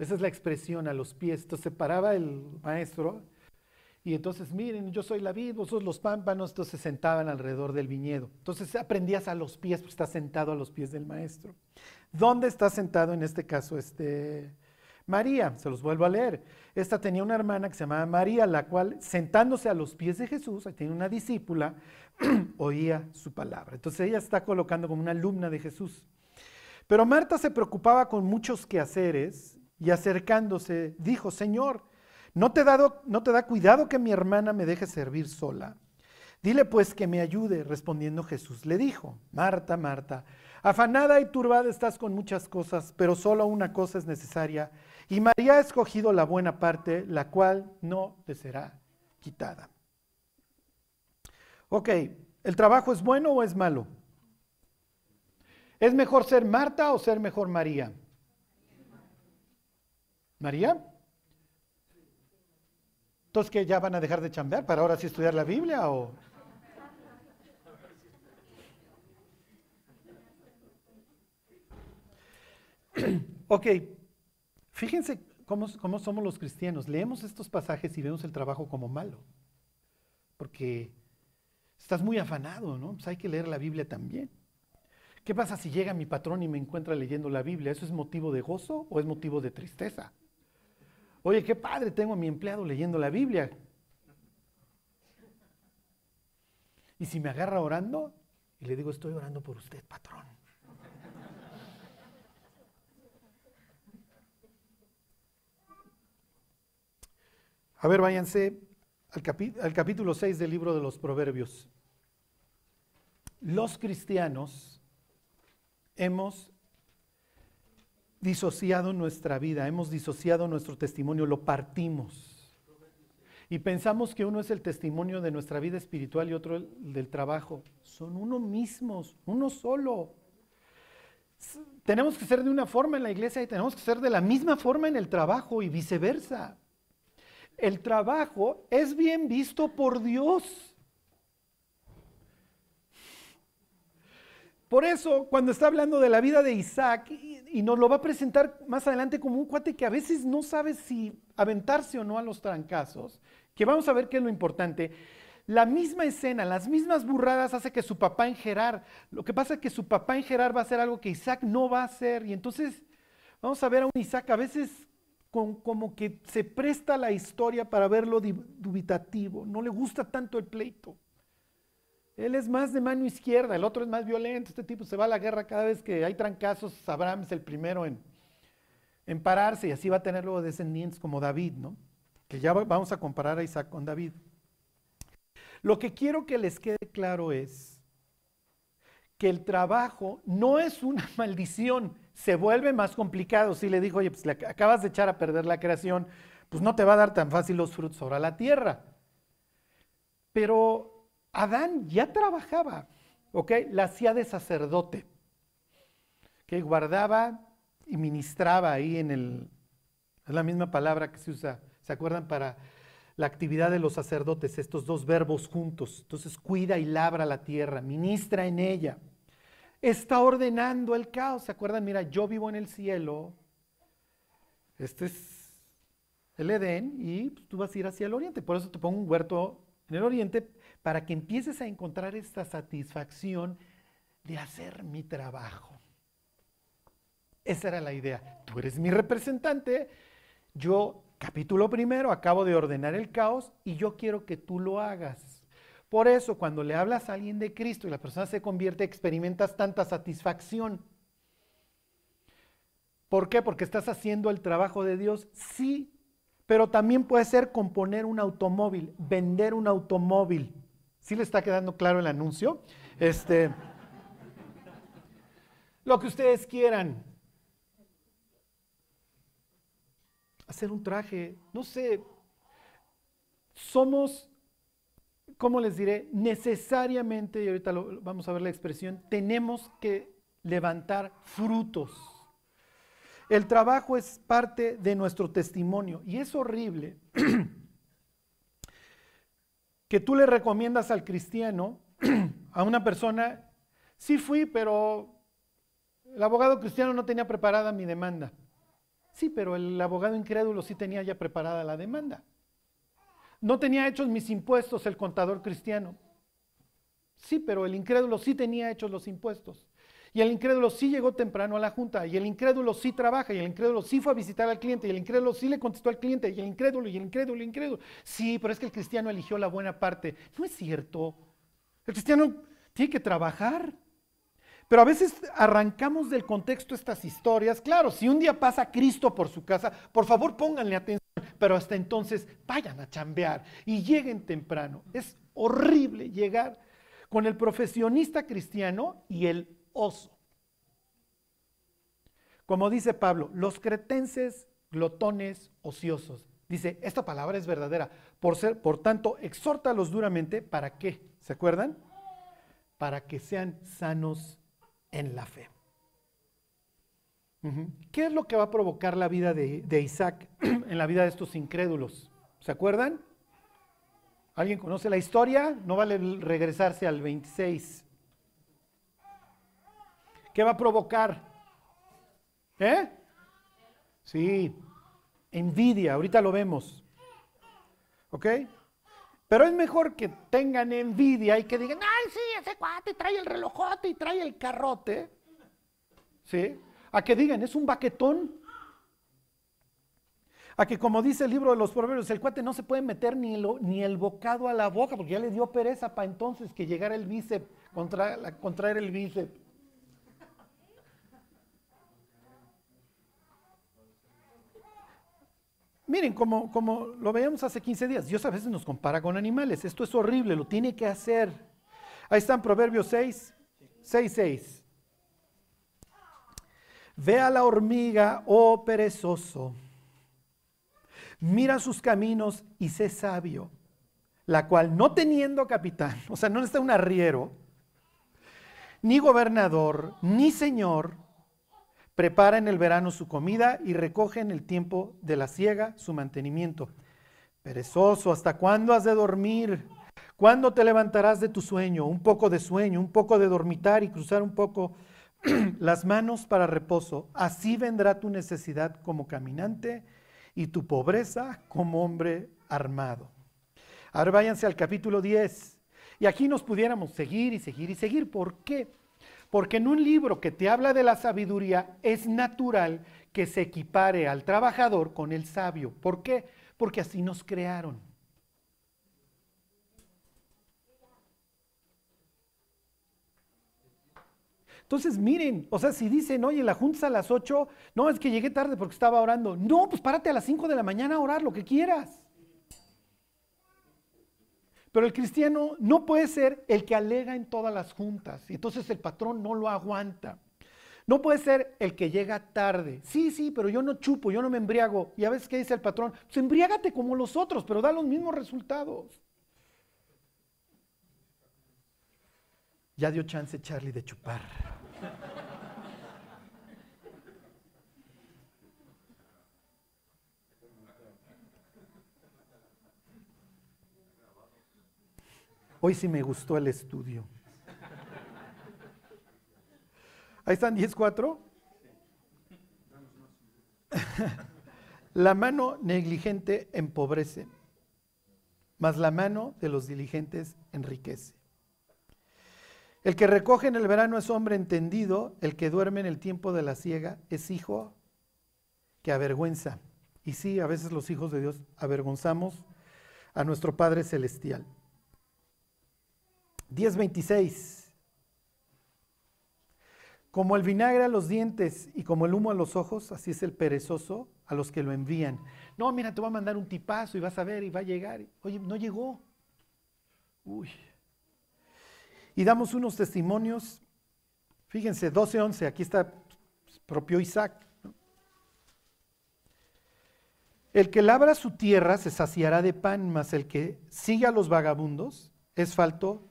Esa es la expresión a los pies. Entonces se paraba el maestro y entonces, miren, yo soy la vid, vosotros los pámpanos, entonces se sentaban alrededor del viñedo. Entonces aprendías a los pies, pues está sentado a los pies del maestro. ¿Dónde está sentado en este caso este María? Se los vuelvo a leer. Esta tenía una hermana que se llamaba María, la cual sentándose a los pies de Jesús, ahí tiene una discípula, [CLEARS THROAT] oía su palabra. Entonces ella está colocando como una alumna de Jesús. Pero Marta se preocupaba con muchos quehaceres y acercándose dijo, Señor, ¿no te, ¿no te da cuidado que mi hermana me deje servir sola? Dile pues que me ayude, respondiendo Jesús. Le dijo, Marta, Marta, afanada y turbada estás con muchas cosas, pero solo una cosa es necesaria. Y María ha escogido la buena parte, la cual no te será quitada. Ok, ¿el trabajo es bueno o es malo? ¿Es mejor ser Marta o ser mejor María? ¿María? Entonces, que ya van a dejar de chambear para ahora sí estudiar la Biblia o... [CLEARS THROAT] ok, fíjense cómo, cómo, somos los cristianos. Leemos estos pasajes y vemos el trabajo como malo. Porque estás muy afanado, ¿no? Pues hay que leer la Biblia también. ¿Qué pasa si llega mi patrón y me encuentra leyendo la Biblia? ¿Eso es motivo de gozo o es motivo de tristeza? Oye, qué padre, tengo a mi empleado leyendo la Biblia. Y si me agarra orando, y le digo, estoy orando por usted, patrón. A ver, váyanse al, al, capítulo 6 del libro de los Proverbios. Los cristianos hemos disociado nuestra vida, hemos disociado nuestro testimonio, lo partimos. Y pensamos que uno es el testimonio de nuestra vida espiritual y otro el del trabajo. Son uno mismos, uno solo. Tenemos que ser de una forma en la iglesia y tenemos que ser de la misma forma en el trabajo y viceversa. El trabajo es bien visto por Dios. Por eso, cuando está hablando de la vida de Isaac, y, nos lo va a presentar más adelante como un cuate que a veces no sabe si aventarse o no a los trancazos, que vamos a ver qué es lo importante. La misma escena, las mismas burradas hace que su papá en Gerar, lo que pasa es que su papá en Gerar va a hacer algo que Isaac no va a hacer, y entonces vamos a ver a un Isaac a veces como que se presta la historia para verlo dubitativo, no le gusta tanto el pleito. Él es más de mano izquierda, el otro es más violento. Este tipo se va a la guerra cada vez que hay trancazos. Abraham es el primero en, en pararse y así va a tener luego descendientes como David, ¿no? Que ya vamos a comparar a Isaac con David. Lo que quiero que les quede claro es que el trabajo no es una [LAUGHS] maldición, se vuelve más complicado. Si le dijo, oye, pues le acabas de echar a perder la creación, pues no te va a dar tan fácil los frutos ahora la tierra. Pero Adán ya trabajaba, ¿ok? La hacía de sacerdote, que guardaba y ministraba ahí en el, es la misma palabra que se usa, ¿se acuerdan? Para la actividad de los sacerdotes, estos dos verbos juntos. Entonces cuida y labra la tierra, ministra en ella. Está ordenando el caos, ¿se acuerdan? Mira, yo vivo en el cielo, este es el Edén y tú vas a ir hacia el oriente, por eso te pongo un huerto en el oriente para que empieces a encontrar esta satisfacción de hacer mi trabajo. Esa era la idea. Tú eres mi representante, yo, capítulo primero, acabo de ordenar el caos y yo quiero que tú lo hagas. Por eso, cuando le hablas a alguien de Cristo y la persona se convierte, experimentas tanta satisfacción. ¿Por qué? Porque estás haciendo el trabajo de Dios. Sí, pero también puede ser componer un automóvil, vender un automóvil. ¿Sí le está quedando claro el anuncio? Este, lo que ustedes quieran. Hacer un traje, no sé. Somos, ¿cómo les diré? Necesariamente, y ahorita vamos a ver la expresión, tenemos que levantar frutos. El trabajo es parte de nuestro testimonio y es horrible [CLEARS THROAT] que tú le recomiendas al cristiano, [CLEARS THROAT] a una persona, sí fui, pero el abogado cristiano no tenía preparada mi demanda. Sí, pero el abogado incrédulo sí tenía ya preparada la demanda. No tenía hechos mis impuestos el contador cristiano. Sí, pero el incrédulo sí tenía hechos los impuestos. Y el incrédulo sí llegó temprano a la junta, y el incrédulo sí trabaja, y el incrédulo sí fue a visitar al cliente, y el incrédulo sí le contestó al cliente, y el incrédulo, y el incrédulo, y el incrédulo. Sí, pero es que el cristiano eligió la buena parte. No es cierto. El cristiano tiene que trabajar. Pero a veces arrancamos del contexto estas historias. Claro, si un día pasa Cristo por su casa, por favor pónganle atención, pero hasta entonces vayan a chambear y lleguen temprano. Es horrible llegar con el profesionista cristiano y el oso. Como dice Pablo, los cretenses glotones ociosos. Dice, esta palabra es verdadera. Por, ser, por tanto, exhórtalos duramente. ¿Para qué? ¿Se acuerdan? Para que sean sanos en la fe. ¿Qué es lo que va a provocar la vida de, de Isaac [CLEARS THROAT] en la vida de estos incrédulos? ¿Se acuerdan? ¿Alguien conoce la historia? No vale regresarse al 26. ¿Qué va a provocar? ¿Eh? Sí, envidia, ahorita lo vemos. ¿Ok? Pero es mejor que tengan envidia y que digan, ay, sí, ese cuate trae el relojote y trae el carrote. ¿Sí? A que digan, es un baquetón. A que como dice el libro de los proverbios, el cuate no se puede meter ni el, ni el bocado a la boca porque ya le dio pereza para entonces que llegara el bíceps, contra, contraer el bíceps. Miren, como, lo veíamos hace 15 días, Dios a veces nos compara con animales. Esto es horrible, lo tiene que hacer. Ahí está en Proverbios 6, 6, 6. Ve a la hormiga, oh perezoso. Mira sus caminos y sé sabio, la cual no teniendo capitán, [LAUGHS] o sea, no está un arriero, ni gobernador, ni señor, prepara en el verano su comida y recoge en el tiempo de la siega su mantenimiento. Perezoso, ¿hasta cuándo has de dormir? ¿Cuándo te levantarás de tu sueño? Un poco de sueño, un poco de dormitar y cruzar un poco [CLEARS THROAT] las manos para reposo. Así vendrá tu necesidad como caminante y tu pobreza como hombre armado. Ahora váyanse al capítulo 10. Y aquí nos pudiéramos seguir y seguir y seguir. ¿Por qué? Porque en un libro que te habla de la sabiduría es natural que se equipare al trabajador con el sabio. ¿Por qué? Porque así nos crearon. Entonces, miren, o sea, si dicen, oye, la junta a las 8, no, es que llegué tarde porque estaba orando. No, pues párate a las 5 de la mañana a orar, lo que quieras. Pero el cristiano no puede ser el que alega en todas las juntas y entonces el patrón no lo aguanta. No puede ser el que llega tarde. Sí, sí, pero yo no chupo, yo no me embriago. Y a veces, ¿qué dice el patrón? Pues embriágate como los otros, pero da los mismos resultados. Ya dio chance Charlie de chupar. Hoy sí me gustó el estudio. Ahí están 10.4. la mano negligente empobrece, mas la mano de los diligentes enriquece. El que recoge en el verano es hombre entendido, el que duerme en el tiempo de la siega es hijo que avergüenza. Y sí, a veces los hijos de Dios avergonzamos a nuestro Padre Celestial. 10.26. Como el vinagre a los dientes y como el humo a los ojos, así es el perezoso a los que lo envían. No, mira, te voy a mandar un tipazo y vas a ver y va a llegar. Oye, no llegó. Uy. Y damos unos testimonios. Fíjense, 12.11, aquí está propio Isaac. El que labra su tierra se saciará de pan, mas el que sigue a los vagabundos es falto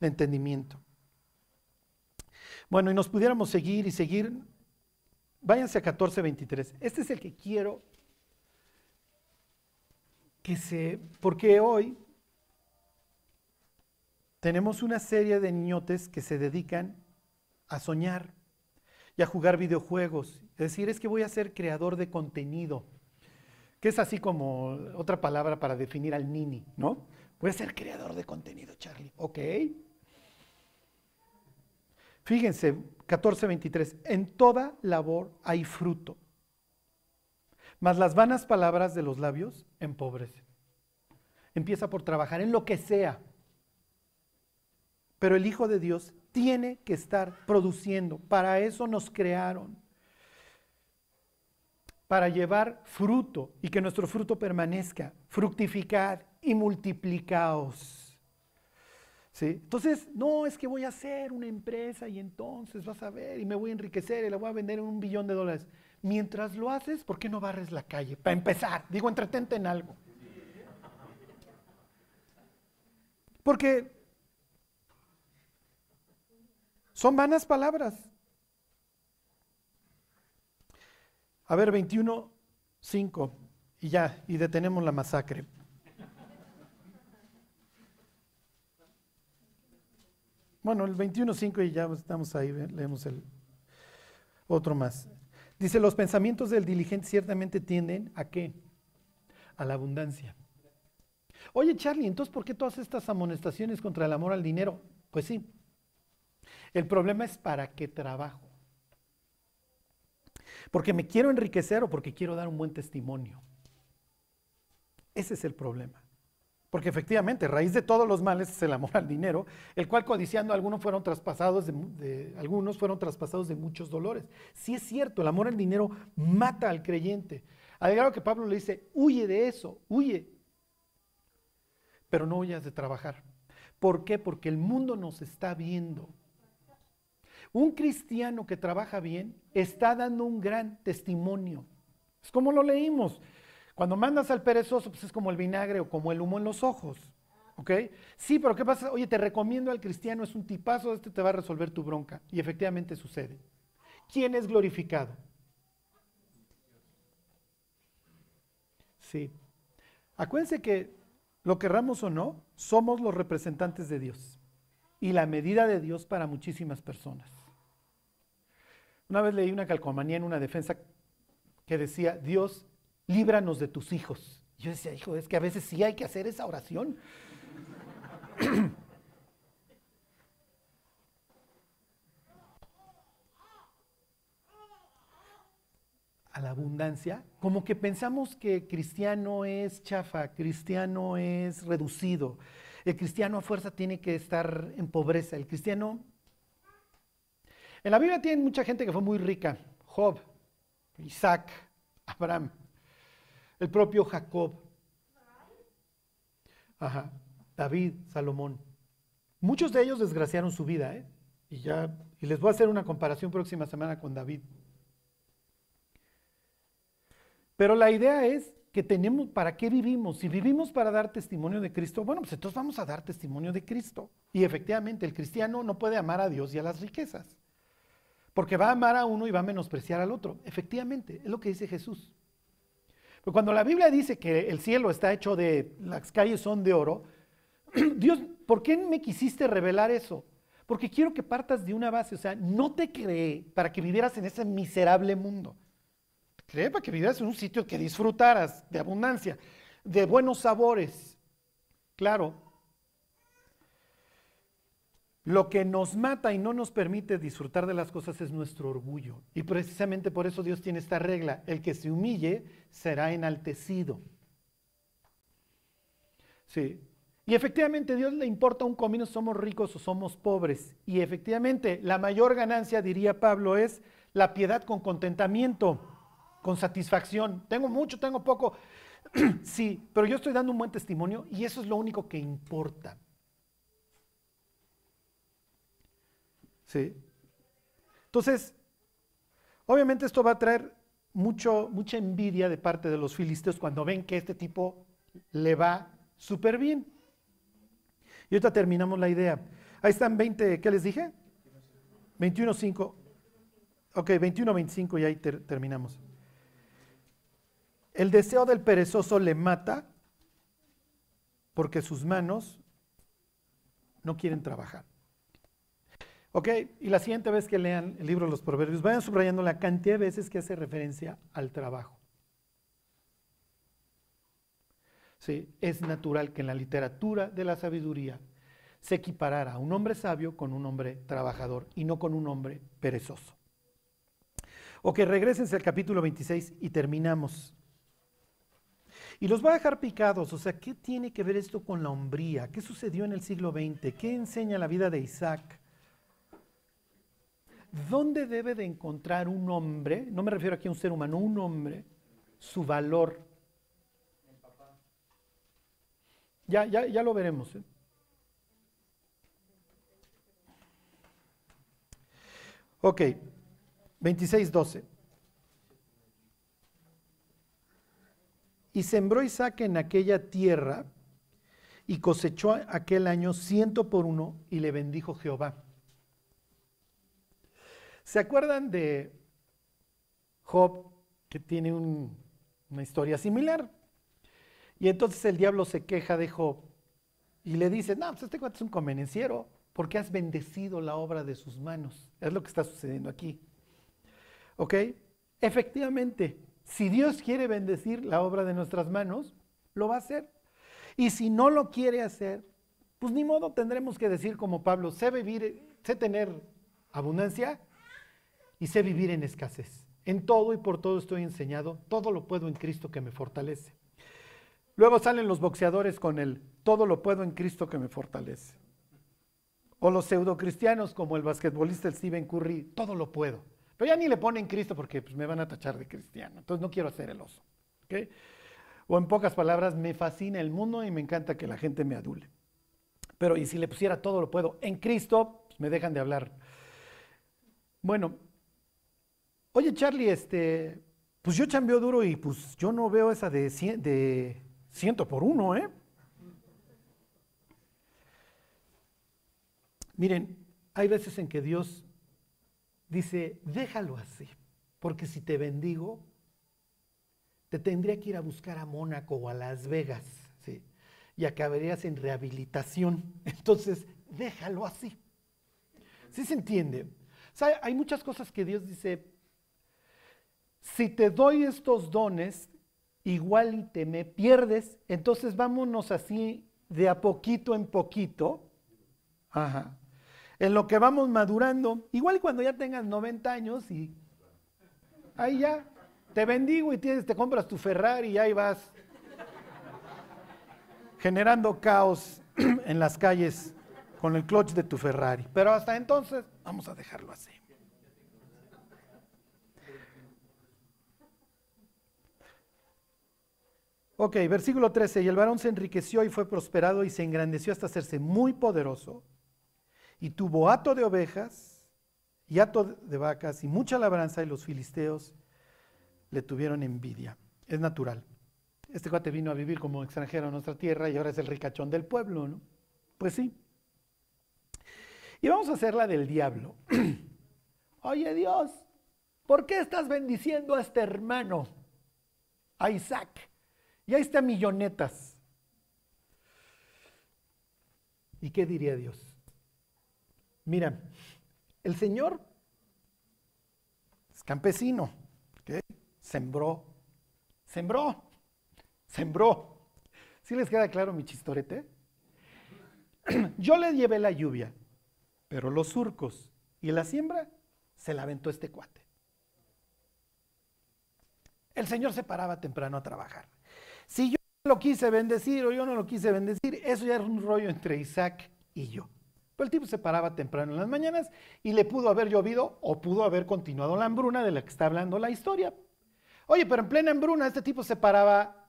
de entendimiento. Bueno, y nos pudiéramos seguir y seguir. Váyanse a 14:23. Este es el que quiero que se... Porque hoy tenemos una serie de niñotes que se dedican a soñar. y a jugar videojuegos. Es decir, es que voy a ser creador de contenido, que es así como otra palabra para definir al nini, ¿no? Voy a ser creador de contenido, Charlie. Ok. Fíjense, 14:23, en toda labor hay fruto, mas las vanas palabras de los labios empobrecen. Empieza por trabajar en lo que sea, pero el Hijo de Dios tiene que estar produciendo, para eso nos crearon, para llevar fruto y que nuestro fruto permanezca, fructificad y multiplicaos. ¿Sí? Entonces, no, es que voy a hacer una empresa y entonces vas a ver y me voy a enriquecer y la voy a vender en un billón de dólares. Mientras lo haces, ¿por qué no barres la calle? Para empezar, digo, entretente en algo. Porque son vanas palabras. A ver, 21, 5, y ya, y detenemos la masacre. Bueno, el 21.5 y ya estamos ahí, leemos el otro más. Dice, los pensamientos del diligente ciertamente tienden a qué? A la abundancia. Oye, Charlie, entonces, ¿por qué todas estas amonestaciones contra el amor al dinero? Pues sí. El problema es para qué trabajo. Porque me quiero enriquecer o porque quiero dar un buen testimonio. Ese es el problema. Porque efectivamente, raíz de todos los males es el amor al dinero, el cual codiciando algunos fueron traspasados de, algunos fueron traspasados de muchos dolores. Sí es cierto, el amor al dinero mata al creyente. Al que Pablo le dice, huye de eso, huye. Pero no huyas de trabajar. ¿Por qué? Porque el mundo nos está viendo. Un cristiano que trabaja bien está dando un gran testimonio. Es como lo leímos. Cuando mandas al perezoso, pues es como el vinagre o como el humo en los ojos. ¿Ok? Sí, pero ¿qué pasa? Oye, te recomiendo al cristiano, es un tipazo, este te va a resolver tu bronca. Y efectivamente sucede. ¿Quién es glorificado? Sí. Acuérdense que, lo querramos o no, somos los representantes de Dios. Y la medida de Dios para muchísimas personas. Una vez leí una calcomanía en una defensa que decía, Dios líbranos de tus hijos. Yo decía, hijo, es que a veces sí hay que hacer esa oración. [CLEARS THROAT] a la abundancia, como que pensamos que cristiano es chafa, cristiano es reducido, el cristiano a fuerza tiene que estar en pobreza, el cristiano... En la Biblia tiene mucha gente que fue muy rica, Job, Isaac, Abraham el propio Jacob, Ajá, David, Salomón. Muchos de ellos desgraciaron su vida, ¿eh? Y ya, y les voy a hacer una comparación próxima semana con David. Pero la idea es que tenemos, ¿para qué vivimos? Si vivimos para dar testimonio de Cristo, bueno, pues entonces vamos a dar testimonio de Cristo. Y efectivamente, el cristiano no puede amar a Dios y a las riquezas, porque va a amar a uno y va a menospreciar al otro. Efectivamente, es lo que dice Jesús. Pero cuando la Biblia dice que el cielo está hecho de, las calles son de oro, [CLEARS THROAT] Dios, ¿por qué me quisiste revelar eso? Porque quiero que partas de una base, o sea, no te creé para que vivieras en ese miserable mundo. Te creé para que vivieras en un sitio que disfrutaras de abundancia, de buenos sabores. Claro, lo que nos mata y no nos permite disfrutar de las cosas es nuestro orgullo. Y precisamente por eso Dios tiene esta regla. El que se humille será enaltecido. Sí. Y efectivamente Dios le importa un comino somos ricos o somos pobres. Y efectivamente la mayor ganancia, diría Pablo, es la piedad con contentamiento, con satisfacción. Tengo mucho, tengo poco. [CLEARS THROAT] sí, pero yo estoy dando un buen testimonio y eso es lo único que importa. Entonces, obviamente esto va a traer mucho, mucha envidia de parte de los filisteos cuando ven que este tipo le va súper bien. Y ahorita terminamos la idea. Ahí están 20, ¿qué les dije? 21.5. Ok, 21.25 y ahí terminamos. El deseo del perezoso le mata porque sus manos no quieren trabajar. ¿Ok? Y la siguiente vez que lean el libro de los Proverbios, vayan subrayando la cantidad de veces que hace referencia al trabajo. Sí, es natural que en la literatura de la sabiduría se equiparara a un hombre sabio con un hombre trabajador y no con un hombre perezoso. Ok, regresense al capítulo 26 y terminamos. Y los va a dejar picados. O sea, ¿qué tiene que ver esto con la hombría? ¿Qué sucedió en el siglo XX? ¿Qué enseña la vida de Isaac? ¿Dónde debe de encontrar un hombre, no me refiero aquí a un ser humano, un hombre, su valor? Ya, ya, ya lo veremos. ¿eh? Ok, 26, 12. Y sembró Isaac en aquella tierra y cosechó aquel año ciento por uno y le bendijo Jehová. ¿Se acuerdan de Job, que tiene una historia similar? Y entonces el diablo se queja de Job y le dice, no, pues este cuate es un convenenciero, porque has bendecido la obra de sus manos. Es lo que está sucediendo aquí. ¿Ok? Efectivamente, si Dios quiere bendecir la obra de nuestras manos, lo va a hacer. Y si no lo quiere hacer, pues ni modo tendremos que decir como Pablo, sé vivir, sé tener abundancia y sé vivir en escasez. En todo y por todo estoy enseñado, todo lo puedo en Cristo que me fortalece. Luego salen los boxeadores con el todo lo puedo en Cristo que me fortalece. O los pseudocristianos como el basquetbolista Stephen Curry, todo lo puedo. Pero ya ni le ponen Cristo porque pues, me van a tachar de cristiano. Entonces no quiero hacer el oso. O en pocas palabras, me fascina el mundo y me encanta que la gente me adule. Pero y si le pusiera todo lo puedo en Cristo, pues, me dejan de hablar. Bueno, oye Charlie, este, pues yo chambeo duro y pues yo no veo esa de, de ciento por uno, ¿eh? Miren, hay veces en que Dios dice, déjalo así, porque si te bendigo, te tendría que ir a buscar a Mónaco o a Las Vegas, ¿sí? Y acabarías en rehabilitación. [LAUGHS] Entonces, déjalo así. ¿Sí se entiende? O hay muchas cosas que Dios dice, si te doy estos dones, igual y te me pierdes, entonces vámonos así de a poquito en poquito. En lo que vamos madurando, igual cuando ya tengas 90 años y ahí ya te bendigo y tienes, te compras tu Ferrari y ahí vas generando caos [CLEARS THROAT] en las calles con el clutch de tu Ferrari. Pero hasta entonces vamos a dejarlo así. Ok, versículo 13. Y el varón se enriqueció y fue prosperado y se engrandeció hasta hacerse muy poderoso y tuvo hato de ovejas y hato de vacas y mucha labranza y los filisteos le tuvieron envidia. Es natural. Este cuate vino a vivir como extranjero en nuestra tierra y ahora es el ricachón del pueblo, ¿no? Pues sí. Y vamos a hacer la del diablo. [CLEARS THROAT] Oye Dios, ¿por qué estás bendiciendo a este hermano, a Isaac? Y ahí está millonetas. ¿Y qué diría Dios? Mira, el Señor es campesino, sembró, sembró, sembró. ¿Sí les queda claro mi chistorete? [CLEARS THROAT] Yo le llevé la lluvia, pero los surcos y la siembra se la aventó este cuate. El Señor se paraba temprano a trabajar. Si yo lo quise bendecir o yo no lo quise bendecir, eso ya era un rollo entre Isaac y yo. Pero el tipo se paraba temprano en las mañanas y le pudo haber llovido o pudo haber continuado la hambruna de la que está hablando la historia. Oye, pero en plena hambruna este tipo se paraba,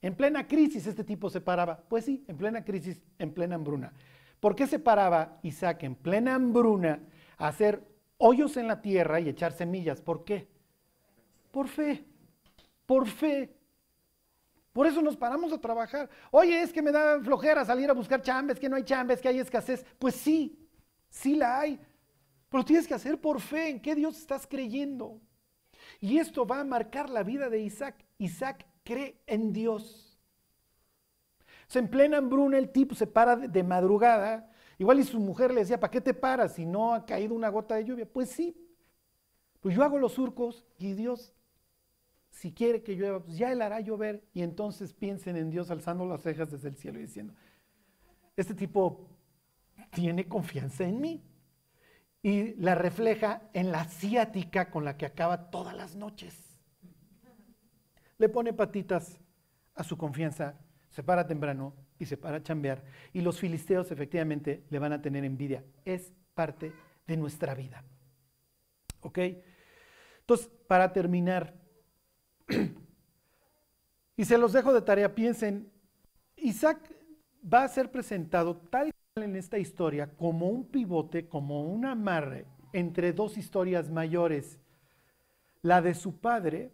en plena crisis este tipo se paraba. Pues sí, en plena crisis, en plena hambruna. ¿Por qué se paraba Isaac en plena hambruna a hacer hoyos en la tierra y echar semillas? ¿Por qué? Por fe, por fe. Por eso nos paramos a trabajar. Oye, es que me da flojera salir a buscar chambes, que no hay chambes, que hay escasez. Pues sí, sí la hay. Pero tienes que hacer por fe en qué Dios estás creyendo. Y esto va a marcar la vida de Isaac. Isaac cree en Dios. Se en plena hambruna el tipo se para de madrugada Igual y su mujer le decía, ¿para qué te paras si no ha caído una gota de lluvia? Pues sí, pues yo hago los surcos y Dios, si quiere que llueva, pues ya él hará llover. Y entonces piensen en Dios alzando las cejas desde el cielo y diciendo, este tipo tiene confianza en mí. Y la refleja en la ciática con la que acaba todas las noches. Le pone patitas a su confianza, se para temprano y se para a chambear. Y los filisteos efectivamente le van a tener envidia. Es parte de nuestra vida. ¿Ok? Entonces, para terminar, y se los dejo de tarea, piensen, Isaac va a ser presentado tal cual en esta historia como un pivote, como un amarre entre dos historias mayores, la de su padre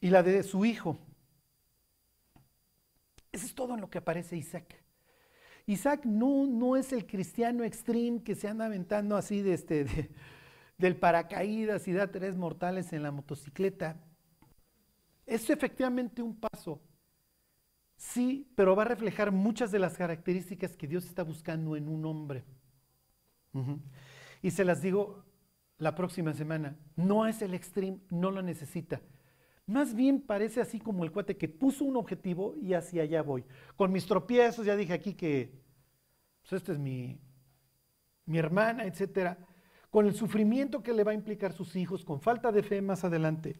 y la de su hijo. Eso es todo en lo que aparece Isaac. Isaac no, no es el cristiano extreme que se anda aventando así de este, del paracaídas y da tres mortales en la motocicleta. Es efectivamente un paso, sí, pero va a reflejar muchas de las características que Dios está buscando en un hombre. Y se las digo la próxima semana, no es el extreme, no lo necesita. Más bien parece así como el cuate que puso un objetivo y hacia allá voy. Con mis tropiezos, ya dije aquí que pues esta es mi, mi hermana, etcétera. Con el sufrimiento que le va a implicar sus hijos, con falta de fe más adelante.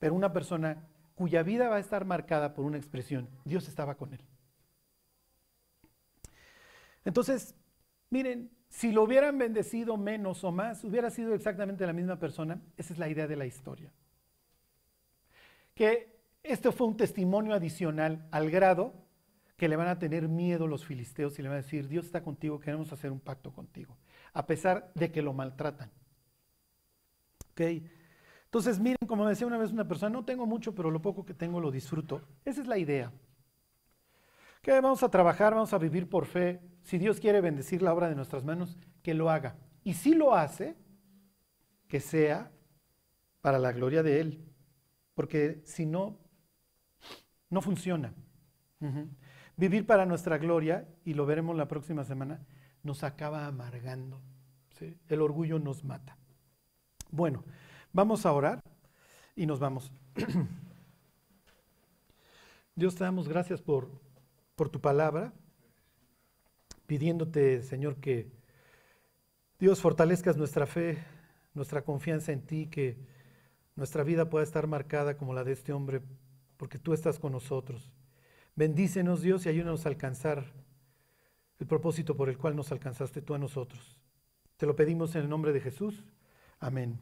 Pero una persona cuya vida va a estar marcada por una expresión, Dios estaba con él. Entonces, miren, si lo hubieran bendecido menos o más, hubiera sido exactamente la misma persona. Esa es la idea de la historia que este fue un testimonio adicional al grado que le van a tener miedo los filisteos y le van a decir, Dios está contigo, queremos hacer un pacto contigo, a pesar de que lo maltratan. ¿Ok? Entonces, miren, como decía una vez una persona, no tengo mucho, pero lo poco que tengo lo disfruto. Esa es la idea. Que vamos a trabajar, vamos a vivir por fe. Si Dios quiere bendecir la obra de nuestras manos, que lo haga. Y si lo hace, que sea para la gloria de Él porque si no, no funciona. Vivir para nuestra gloria, y lo veremos la próxima semana, nos acaba amargando. El orgullo nos mata. Bueno, vamos a orar y nos vamos. [CLEARS THROAT] Dios te damos gracias por, por tu palabra, pidiéndote, Señor, que Dios fortalezcas nuestra fe, nuestra confianza en ti, que nuestra vida pueda estar marcada como la de este hombre, porque tú estás con nosotros. Bendícenos Dios y ayúdanos a alcanzar el propósito por el cual nos alcanzaste tú a nosotros. Te lo pedimos en el nombre de Jesús. Amén.